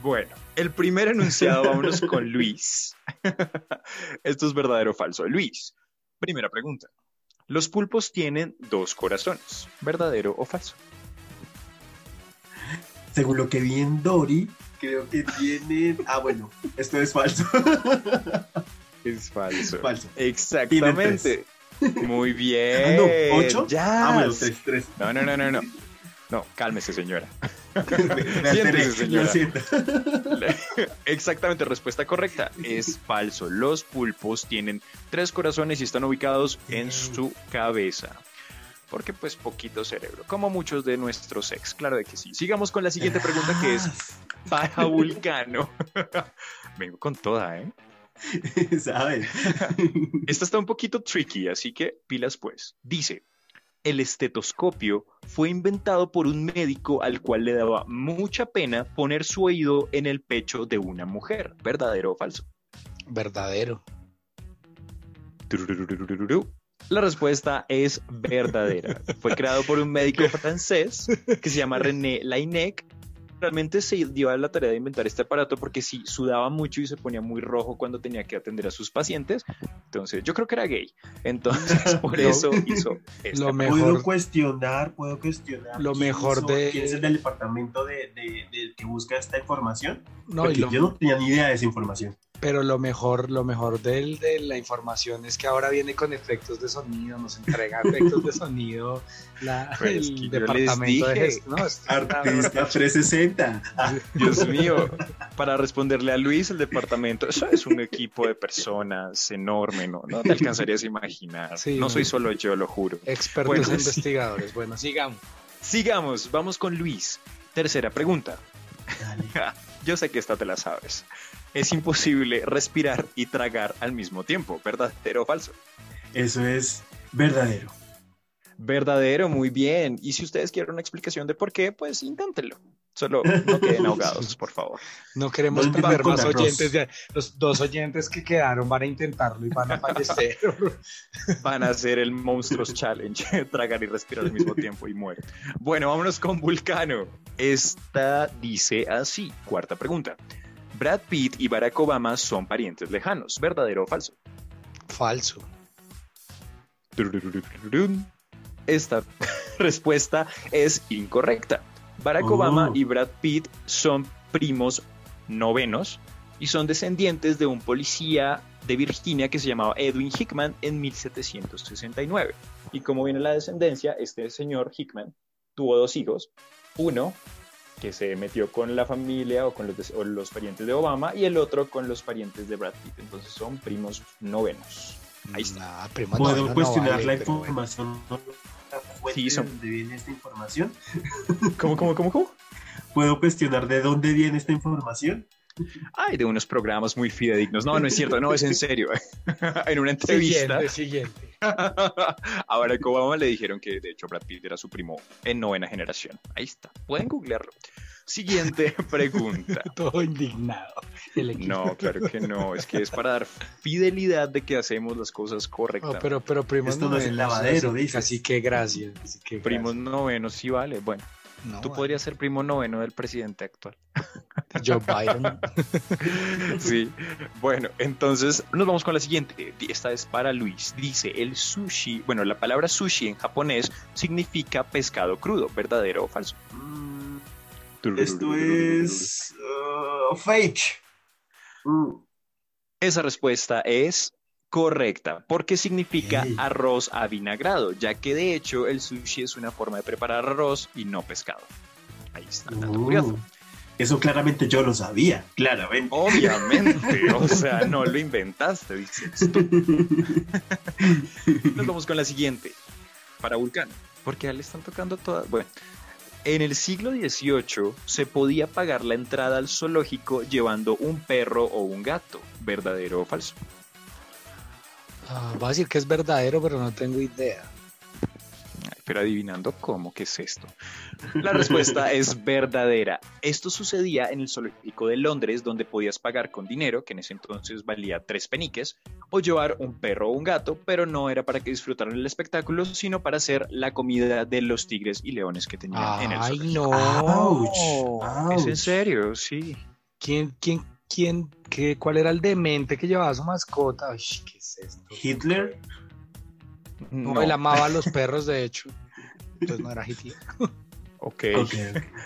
Bueno, el primer enunciado, vámonos con Luis. Esto es verdadero o falso. Luis, primera pregunta. Los pulpos tienen dos corazones, ¿verdadero o falso? Según lo que vi en Dory, creo que tienen. Ah, bueno, esto es falso. Es falso. Falso. Exactamente. Muy bien. Ah, no, ¿Ocho? Ya. Ah, bueno, tres, tres. No, no, no, no, no. No, cálmese, señora. Siéntese, señora. Exactamente, respuesta correcta. Es falso. Los pulpos tienen tres corazones y están ubicados en su cabeza. Porque pues poquito cerebro, como muchos de nuestros ex. Claro de que sí. Sigamos con la siguiente pregunta que es para Vulcano. Vengo con toda, ¿eh? ¿Sabes? Esta está un poquito tricky, así que pilas pues. Dice, el estetoscopio fue inventado por un médico al cual le daba mucha pena poner su oído en el pecho de una mujer. ¿Verdadero o falso? Verdadero. La respuesta es verdadera. Fue creado por un médico francés que se llama René Laennec realmente se dio a la tarea de inventar este aparato porque sí, sudaba mucho y se ponía muy rojo cuando tenía que atender a sus pacientes. Entonces, yo creo que era gay. Entonces, por eso hizo este lo mejor- Puedo cuestionar, puedo cuestionar. Lo quién mejor hizo- de- ¿Quién es el del departamento de, de- que busca esta información? No, y Porque lo- yo no tenía ni idea de esa información. Pero lo mejor, lo mejor del, de la información es que ahora viene con efectos de sonido, nos entrega efectos de sonido la, Pero es el departamento de gestión. No, Artista 360. Ah, Dios mío, para responderle a Luis, el departamento, eso es un equipo de personas enorme, ¿no? No te alcanzarías a imaginar. Sí, no soy solo yo, lo juro. expertos Bueno, sí. investigadores. Bueno, sigamos. Sigamos, vamos con Luis. Tercera pregunta. Dale. Yo sé que esta te la sabes. Es imposible respirar y tragar al mismo tiempo, ¿verdadero o falso? Eso es verdadero. Verdadero, muy bien. Y si ustedes quieren una explicación de por qué, pues inténtenlo. Solo no queden ahogados, por favor. No queremos ¿Dónde perder más oyentes. Los dos oyentes que quedaron van a intentarlo y van a fallecer. Van a hacer el Monstruos Challenge, tragar y respirar al mismo tiempo y mueren. Bueno, vámonos con Vulcano. Esta dice así, cuarta pregunta. Brad Pitt y Barack Obama son parientes lejanos, ¿verdadero o falso? Falso. Esta respuesta es incorrecta. Barack Oh. Obama y Brad Pitt son primos novenos y son descendientes de un policía de Virginia que se llamaba Edwin Hickman en 1769. Y como viene la descendencia, este señor Hickman tuvo dos hijos. Uno que se metió con la familia o con los, des- o los parientes de Obama y el otro con los parientes de Brad Pitt. Entonces son primos novenos. Ahí está. Nah, ¿Puedo no, cuestionar vale, la pero bueno. Información? ¿La fuente Sí, son- de dónde viene esta información? ¿Cómo, cómo, cómo, cómo? ¿Puedo cuestionar de dónde viene esta información? Ay, de unos programas muy fidedignos. No, no es cierto, no, es en serio. en una entrevista, Siguiente, siguiente. a Barack Obama le dijeron que de hecho Brad Pitt era su primo en novena generación. Ahí está, pueden googlearlo. Siguiente pregunta. Todo indignado. No, claro que no, es que es para dar fidelidad de que hacemos las cosas No, correctamente. pero, pero primos Esto no es el novenos, lavadero, dices. Así que gracias. Así que Primos novenos sí vale. Bueno. No, tú vale. podrías ser primo noveno del presidente actual. Joe Biden. Sí, bueno, entonces nos vamos con la siguiente. Esta es para Luis. Dice, el sushi, bueno, la palabra sushi en japonés significa pescado crudo, ¿verdadero o falso? Esto es uh, fake. Esa respuesta es correcta, porque significa Ey. arroz avinagrado, ya que de hecho el sushi es una forma de preparar arroz y no pescado. Ahí está, dato uh, curioso. Eso claramente yo lo sabía, claramente. Obviamente, o sea, no lo inventaste, dices tú. Nos vamos con la siguiente. Para Vulcano. Porque ya le están tocando todas. Bueno. En el siglo XVIII se podía pagar la entrada al zoológico llevando un perro o un gato. ¿Verdadero o falso? Ah, voy a decir que es verdadero, pero no tengo idea. Pero adivinando cómo, ¿qué es esto? La respuesta es verdadera. Esto sucedía en el zoológico de Londres, donde podías pagar con dinero, que en ese entonces valía tres peniques, o llevar un perro o un gato, pero no era para que disfrutaran el espectáculo, sino para hacer la comida de los tigres y leones que tenían en el Ay, zoológico. no. Ouch, Es en serio, sí. ¿Quién, quién, quién, qué, cuál era el demente que llevaba su mascota? Ay, ¿qué es esto? Hitler. No, No. él amaba a los perros, de hecho. Entonces no era Hitler. Ok,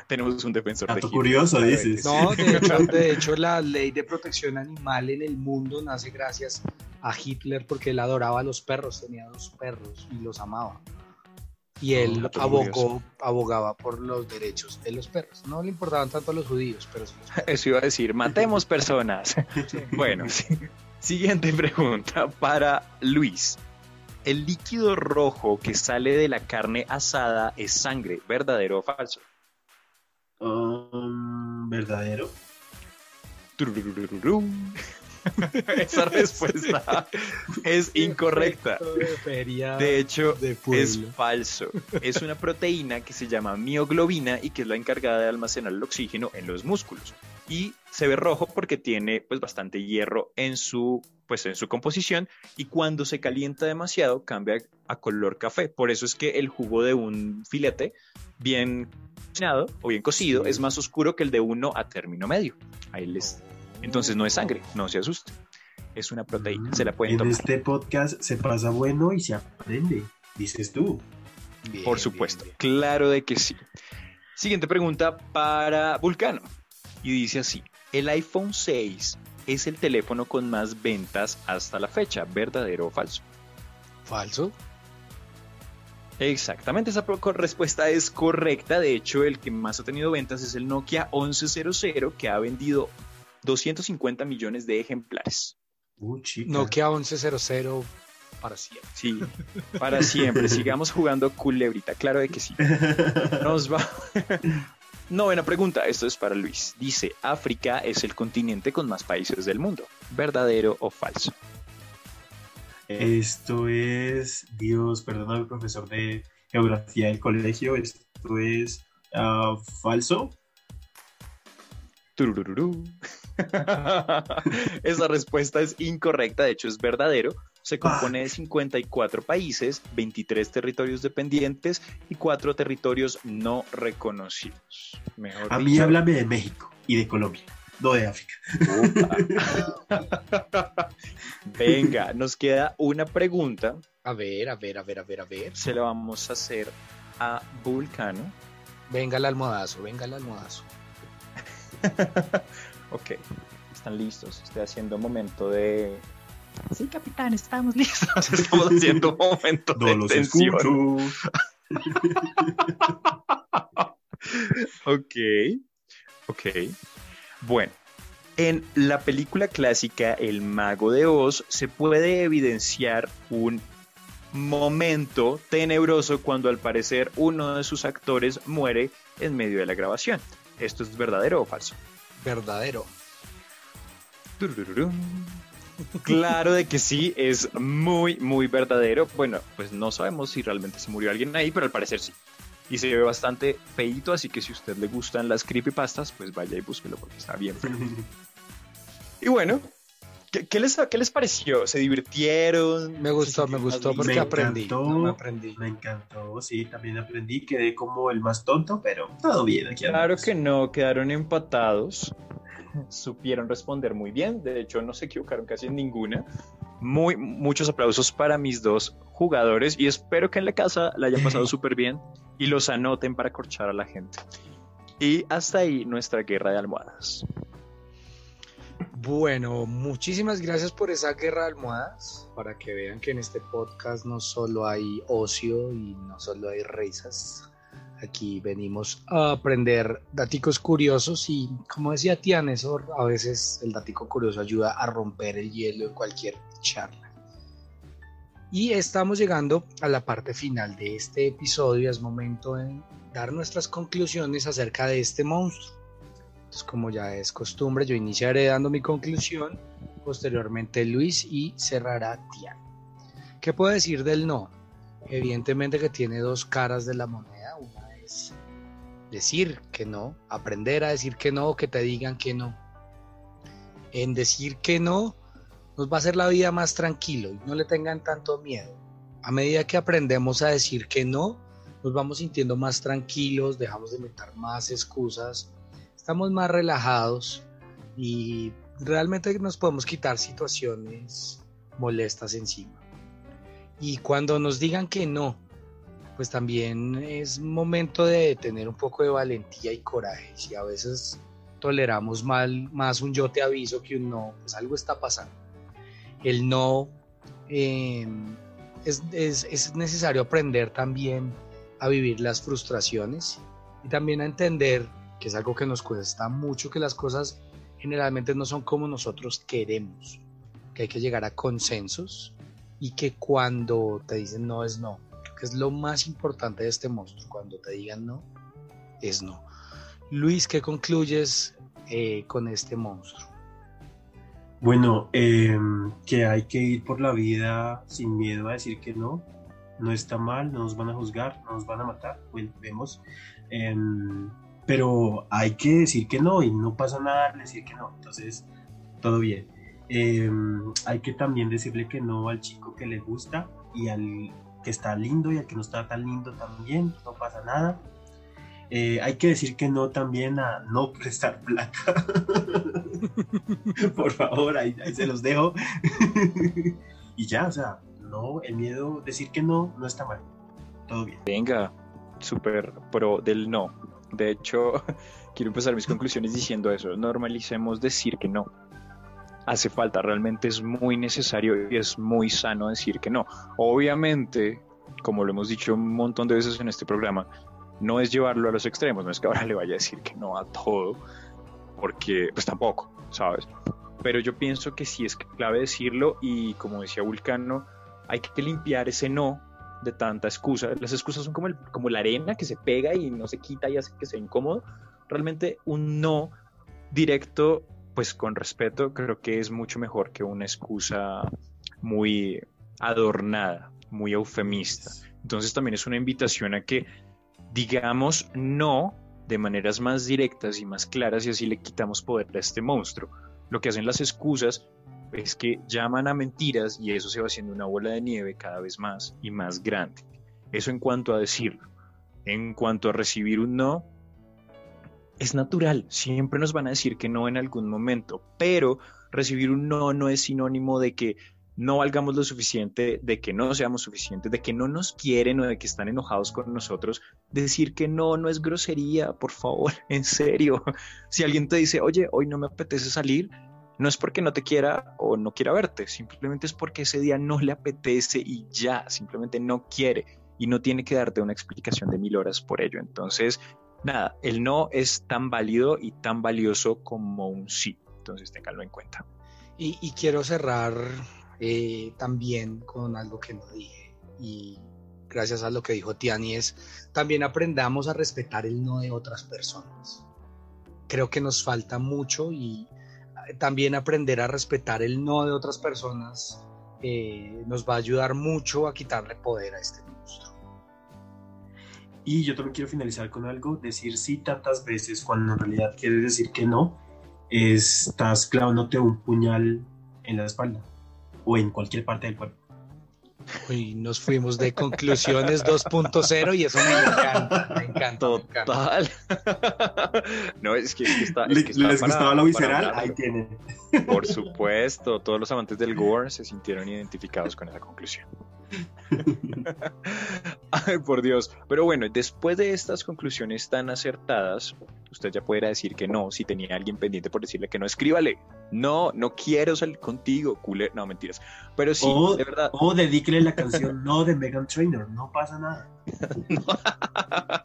tenemos un defensor de Dato Hitler. curioso, dices. No, de hecho, de hecho, la ley de protección animal en el mundo nace gracias a Hitler porque él adoraba a los perros, tenía dos perros y los amaba. Y él abogó, abogaba por los derechos de los perros. No le importaban tanto a los judíos, pero sí. Eso iba a decir, matemos personas. Bueno, sí. siguiente pregunta para Luis. El líquido rojo que sale de la carne asada es sangre, ¿verdadero o falso? Um, ¿Verdadero? Esa respuesta es incorrecta. De hecho, de es falso. Es una proteína que se llama mioglobina y que es la encargada de almacenar el oxígeno en los músculos. Y se ve rojo porque tiene pues bastante hierro en su pues en su composición y cuando se calienta demasiado cambia a color café. Por eso es que el jugo de un filete bien cocinado o bien cocido es más oscuro que el de uno a término medio. Ahí les... Entonces no es sangre, no se asusten. Es una proteína, se la pueden en tomar. este podcast se pasa bueno y se aprende, dices tú. Bien, Por bien, supuesto, bien. claro de que sí. Siguiente pregunta para Vulcano. Y dice así, el iPhone 6 es el teléfono con más ventas hasta la fecha, ¿verdadero o falso? Falso. Exactamente, esa respuesta es correcta. De hecho, el que más ha tenido ventas es el Nokia 1100, que ha vendido 250 millones de ejemplares. Uh. Nokia 1100 para siempre. Sí, para siempre. Sigamos jugando culebrita, claro de que sí. Nos va. Novena pregunta, esto es para Luis. Dice, África es el continente con más países del mundo. ¿Verdadero o falso? Esto es, Dios, perdóname, profesor de geografía del colegio, esto es ah, falso. Esa respuesta es incorrecta, de hecho es verdadero. Se compone de 54 países, 23 territorios dependientes y 4 territorios no reconocidos. Mejor A mí dicho, háblame de México y de Colombia, no de África. Venga, nos queda una pregunta. A ver, a ver, a ver, a ver, a ver. Se la vamos a hacer a Vulcano. Venga el almohadazo, venga el almohadazo. ok, están listos. Estoy haciendo momento de. Sí, capitán, estamos listos. Estamos haciendo momento No de los tensión. Ok, ok. Bueno, en la película clásica El Mago de Oz se puede evidenciar un momento tenebroso cuando al parecer uno de sus actores muere en medio de la grabación. ¿Esto es verdadero o falso? Verdadero. Turururum. Claro de que sí, es muy, muy verdadero. Bueno, pues no sabemos si realmente se murió alguien ahí, pero al parecer sí. Y se ve bastante feito, así que si a usted le gustan las creepypastas, pues vaya y búsquelo porque está bien feo. Y bueno, ¿qué, qué les, qué les pareció? ¿Se divirtieron? Me gustó, ¿Se me gustó porque Me aprendí. encantó. No me aprendí. Me encantó, sí, también aprendí, quedé como el más tonto, pero todo bien aquí. Claro que no, quedaron empatados. Supieron responder muy bien, de hecho no se equivocaron casi en ninguna. Muy, muchos aplausos para mis dos jugadores y espero que en la casa la hayan pasado súper bien y los anoten para corchar a la gente. Y hasta ahí nuestra guerra de almohadas. Bueno, muchísimas gracias por esa guerra de almohadas, para que vean que en este podcast no solo hay ocio y no solo hay risas. Aquí venimos a aprender daticos curiosos y como decía Tian, eso a veces el datico curioso ayuda a romper el hielo en cualquier charla. Y estamos llegando a la parte final de este episodio, es momento de dar nuestras conclusiones acerca de este monstruo. Entonces, como ya es costumbre, yo iniciaré dando mi conclusión, posteriormente Luis y cerrará Tian. ¿Qué puedo decir del no? Evidentemente que tiene dos caras de la moneda. Una es decir que no, aprender a decir que no que te digan que no. En decir que no nos va a hacer la vida más tranquilo y no le tengan tanto miedo. A medida que aprendemos a decir que no, nos vamos sintiendo más tranquilos, dejamos de inventar más excusas, estamos más relajados y realmente nos podemos quitar situaciones molestas encima. Y cuando nos digan que no, pues también es momento de tener un poco de valentía y coraje. Si a veces toleramos mal, más un yo te aviso que un no, pues algo está pasando. El no eh, es, es, es necesario aprender también a vivir las frustraciones y también a entender que es algo que nos cuesta mucho, que las cosas generalmente no son como nosotros queremos, que hay que llegar a consensos y que cuando te dicen no es no, que es lo más importante de este monstruo, cuando te digan no, es no. Luis, ¿qué concluyes eh, con este monstruo? Bueno, eh, que hay que ir por la vida sin miedo a decir que no. No está mal, no nos van a juzgar, no nos van a matar, vemos. Em, pero hay que decir que no y no pasa nada decir que no. Entonces, todo bien. Em, hay que también decirle que no al chico que le gusta y al que está lindo y al que no está tan lindo también, no pasa nada. Eh, hay que decir que no también a no prestar plata. Por favor, ahí, se los dejo. y ya, o sea, no, el miedo, decir que no, no está mal. Todo bien. Venga, súper pro del no. De hecho, quiero empezar mis conclusiones diciendo eso. Normalicemos decir que no. Hace falta, realmente es muy necesario y es muy sano decir que no. Obviamente, como lo hemos dicho un montón de veces en este programa, no es llevarlo a los extremos, no es que ahora le vaya a decir que no a todo, porque pues tampoco, ¿sabes? Pero yo pienso que sí es clave decirlo y como decía Vulcano, hay que limpiar ese no de tanta excusa. Las excusas son como, el, como la arena que se pega y no se quita y hace que sea incómodo. Realmente un no directo, pues con respeto, creo que es mucho mejor que una excusa muy adornada, muy eufemista. Entonces también es una invitación a que digamos no de maneras más directas y más claras y así le quitamos poder a este monstruo. Lo que hacen las excusas es que llaman a mentiras y eso se va haciendo una bola de nieve cada vez más y más grande. Eso en cuanto a decirlo. En cuanto a recibir un no, es natural, siempre nos van a decir que no en algún momento, pero recibir un no no es sinónimo de que no valgamos lo suficiente, de que no seamos suficientes, de que no nos quieren o de que están enojados con nosotros, decir que no, no es grosería, por favor, en serio. Si alguien te dice, oye, hoy no me apetece salir, no es porque no te quiera o no quiera verte, simplemente es porque ese día no le apetece y ya, simplemente no quiere y no tiene que darte una explicación de mil horas por ello. Entonces, nada, el no es tan válido y tan valioso como un sí. Entonces, ténganlo en cuenta. Y, quiero cerrar eh, también con algo que no dije y gracias a lo que dijo Tiani es también aprendamos a respetar el no de otras personas. Creo que nos falta mucho y eh, también aprender a respetar el no de otras personas eh, nos va a ayudar mucho a quitarle poder a este. Y yo también quiero finalizar con algo, decir sí tantas veces cuando en realidad quieres decir que no, estás clavándote un puñal en la espalda o en cualquier parte del cuerpo. Uy, nos fuimos de conclusiones 2.0 y eso me encanta, me encanta. Total. no, es que, está. Es que ¿Les gustaba lo visceral? Ahí tienen. Por supuesto, todos los amantes del gore se sintieron identificados con esa conclusión. Ay, por Dios. Pero bueno, después de estas conclusiones tan acertadas, usted ya pudiera decir que no, si tenía alguien pendiente por decirle que no, escríbale. No, no quiero salir contigo, culé. No, mentiras. Pero sí, o, de verdad. O dedíquele la canción No de Megan Trainor, no pasa nada.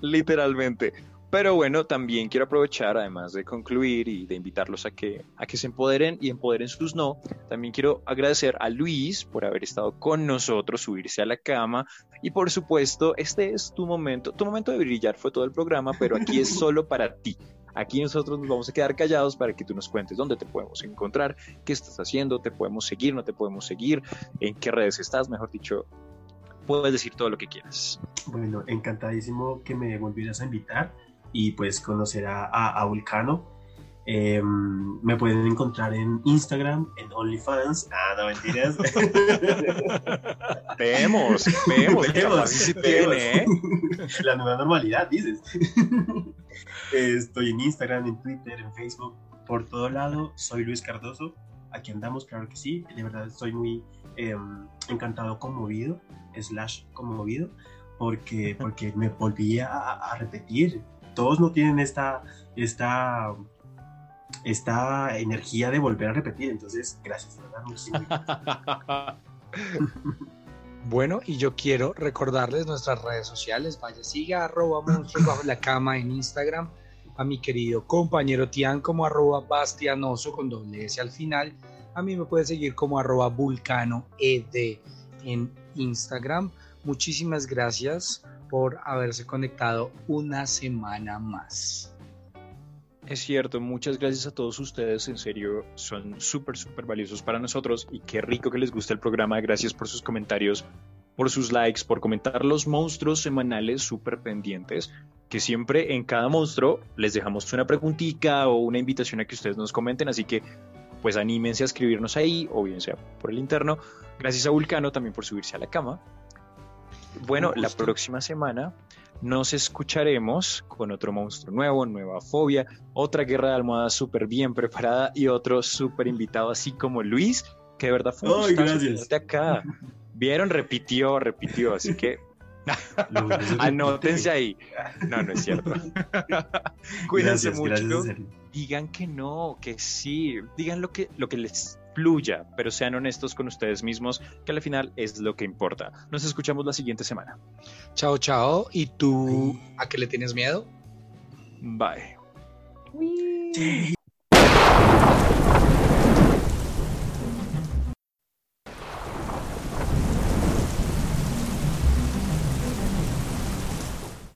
Literalmente. Pero bueno, también quiero aprovechar, además de concluir y de invitarlos a que, a que se empoderen y empoderen sus no, también quiero agradecer a Luis por haber estado con nosotros, subirse a la cama y por supuesto, este es tu momento, tu momento de brillar fue todo el programa, pero aquí es solo para ti. Aquí nosotros nos vamos a quedar callados para que tú nos cuentes dónde te podemos encontrar, qué estás haciendo, te podemos seguir, no te podemos seguir, en qué redes estás, mejor dicho, puedes decir todo lo que quieras. Bueno, encantadísimo que me volvieras a invitar y pues conocer a, a, Vulcano. Em, me pueden encontrar en Instagram, en OnlyFans. Ah, no mentiras. vemos, vemos, vemos, si tiene, ¿eh? La nueva normalidad, dices. Estoy en Instagram, en Twitter, en Facebook, por todo lado. Soy Luis Cardoso. Aquí andamos, claro que sí. De verdad estoy muy em, encantado, conmovido, slash conmovido, porque, porque me volví a, a repetir todos no tienen esta, esta, esta energía de volver a repetir. Entonces, gracias, Bueno, y yo quiero recordarles nuestras redes sociales. Vaya, siga arroba monstruos bajo la cama en Instagram. A mi querido compañero Tian como arroba bastianoso con doble S al final. A mí me puede seguir como arroba vulcano ed en Instagram. Muchísimas gracias por haberse conectado una semana más. Es cierto, muchas gracias a todos ustedes, en serio, son súper, súper valiosos para nosotros y qué rico que les guste el programa, gracias por sus comentarios, por sus likes, por comentar los monstruos semanales súper pendientes, que siempre en cada monstruo les dejamos una preguntita o una invitación a que ustedes nos comenten, así que pues anímense a escribirnos ahí, o bien sea por el interno. Gracias a Vulcano también por subirse a la cama. Bueno, la gusto. próxima semana nos escucharemos con otro monstruo nuevo, nueva fobia, otra guerra de almohadas súper bien preparada y otro súper invitado, así como Luis, que de verdad fue un tenerte acá. Vieron, repitió, repitió, así que anótense ahí. No, no es cierto. Cuídense Gracias, mucho. gracias, digan que no, que sí, digan lo que, lo que les fluya, pero sean honestos con ustedes mismos, que al final es lo que importa. Nos escuchamos la siguiente semana. Chao, chao. ¿Y tú a qué le tienes miedo? Bye.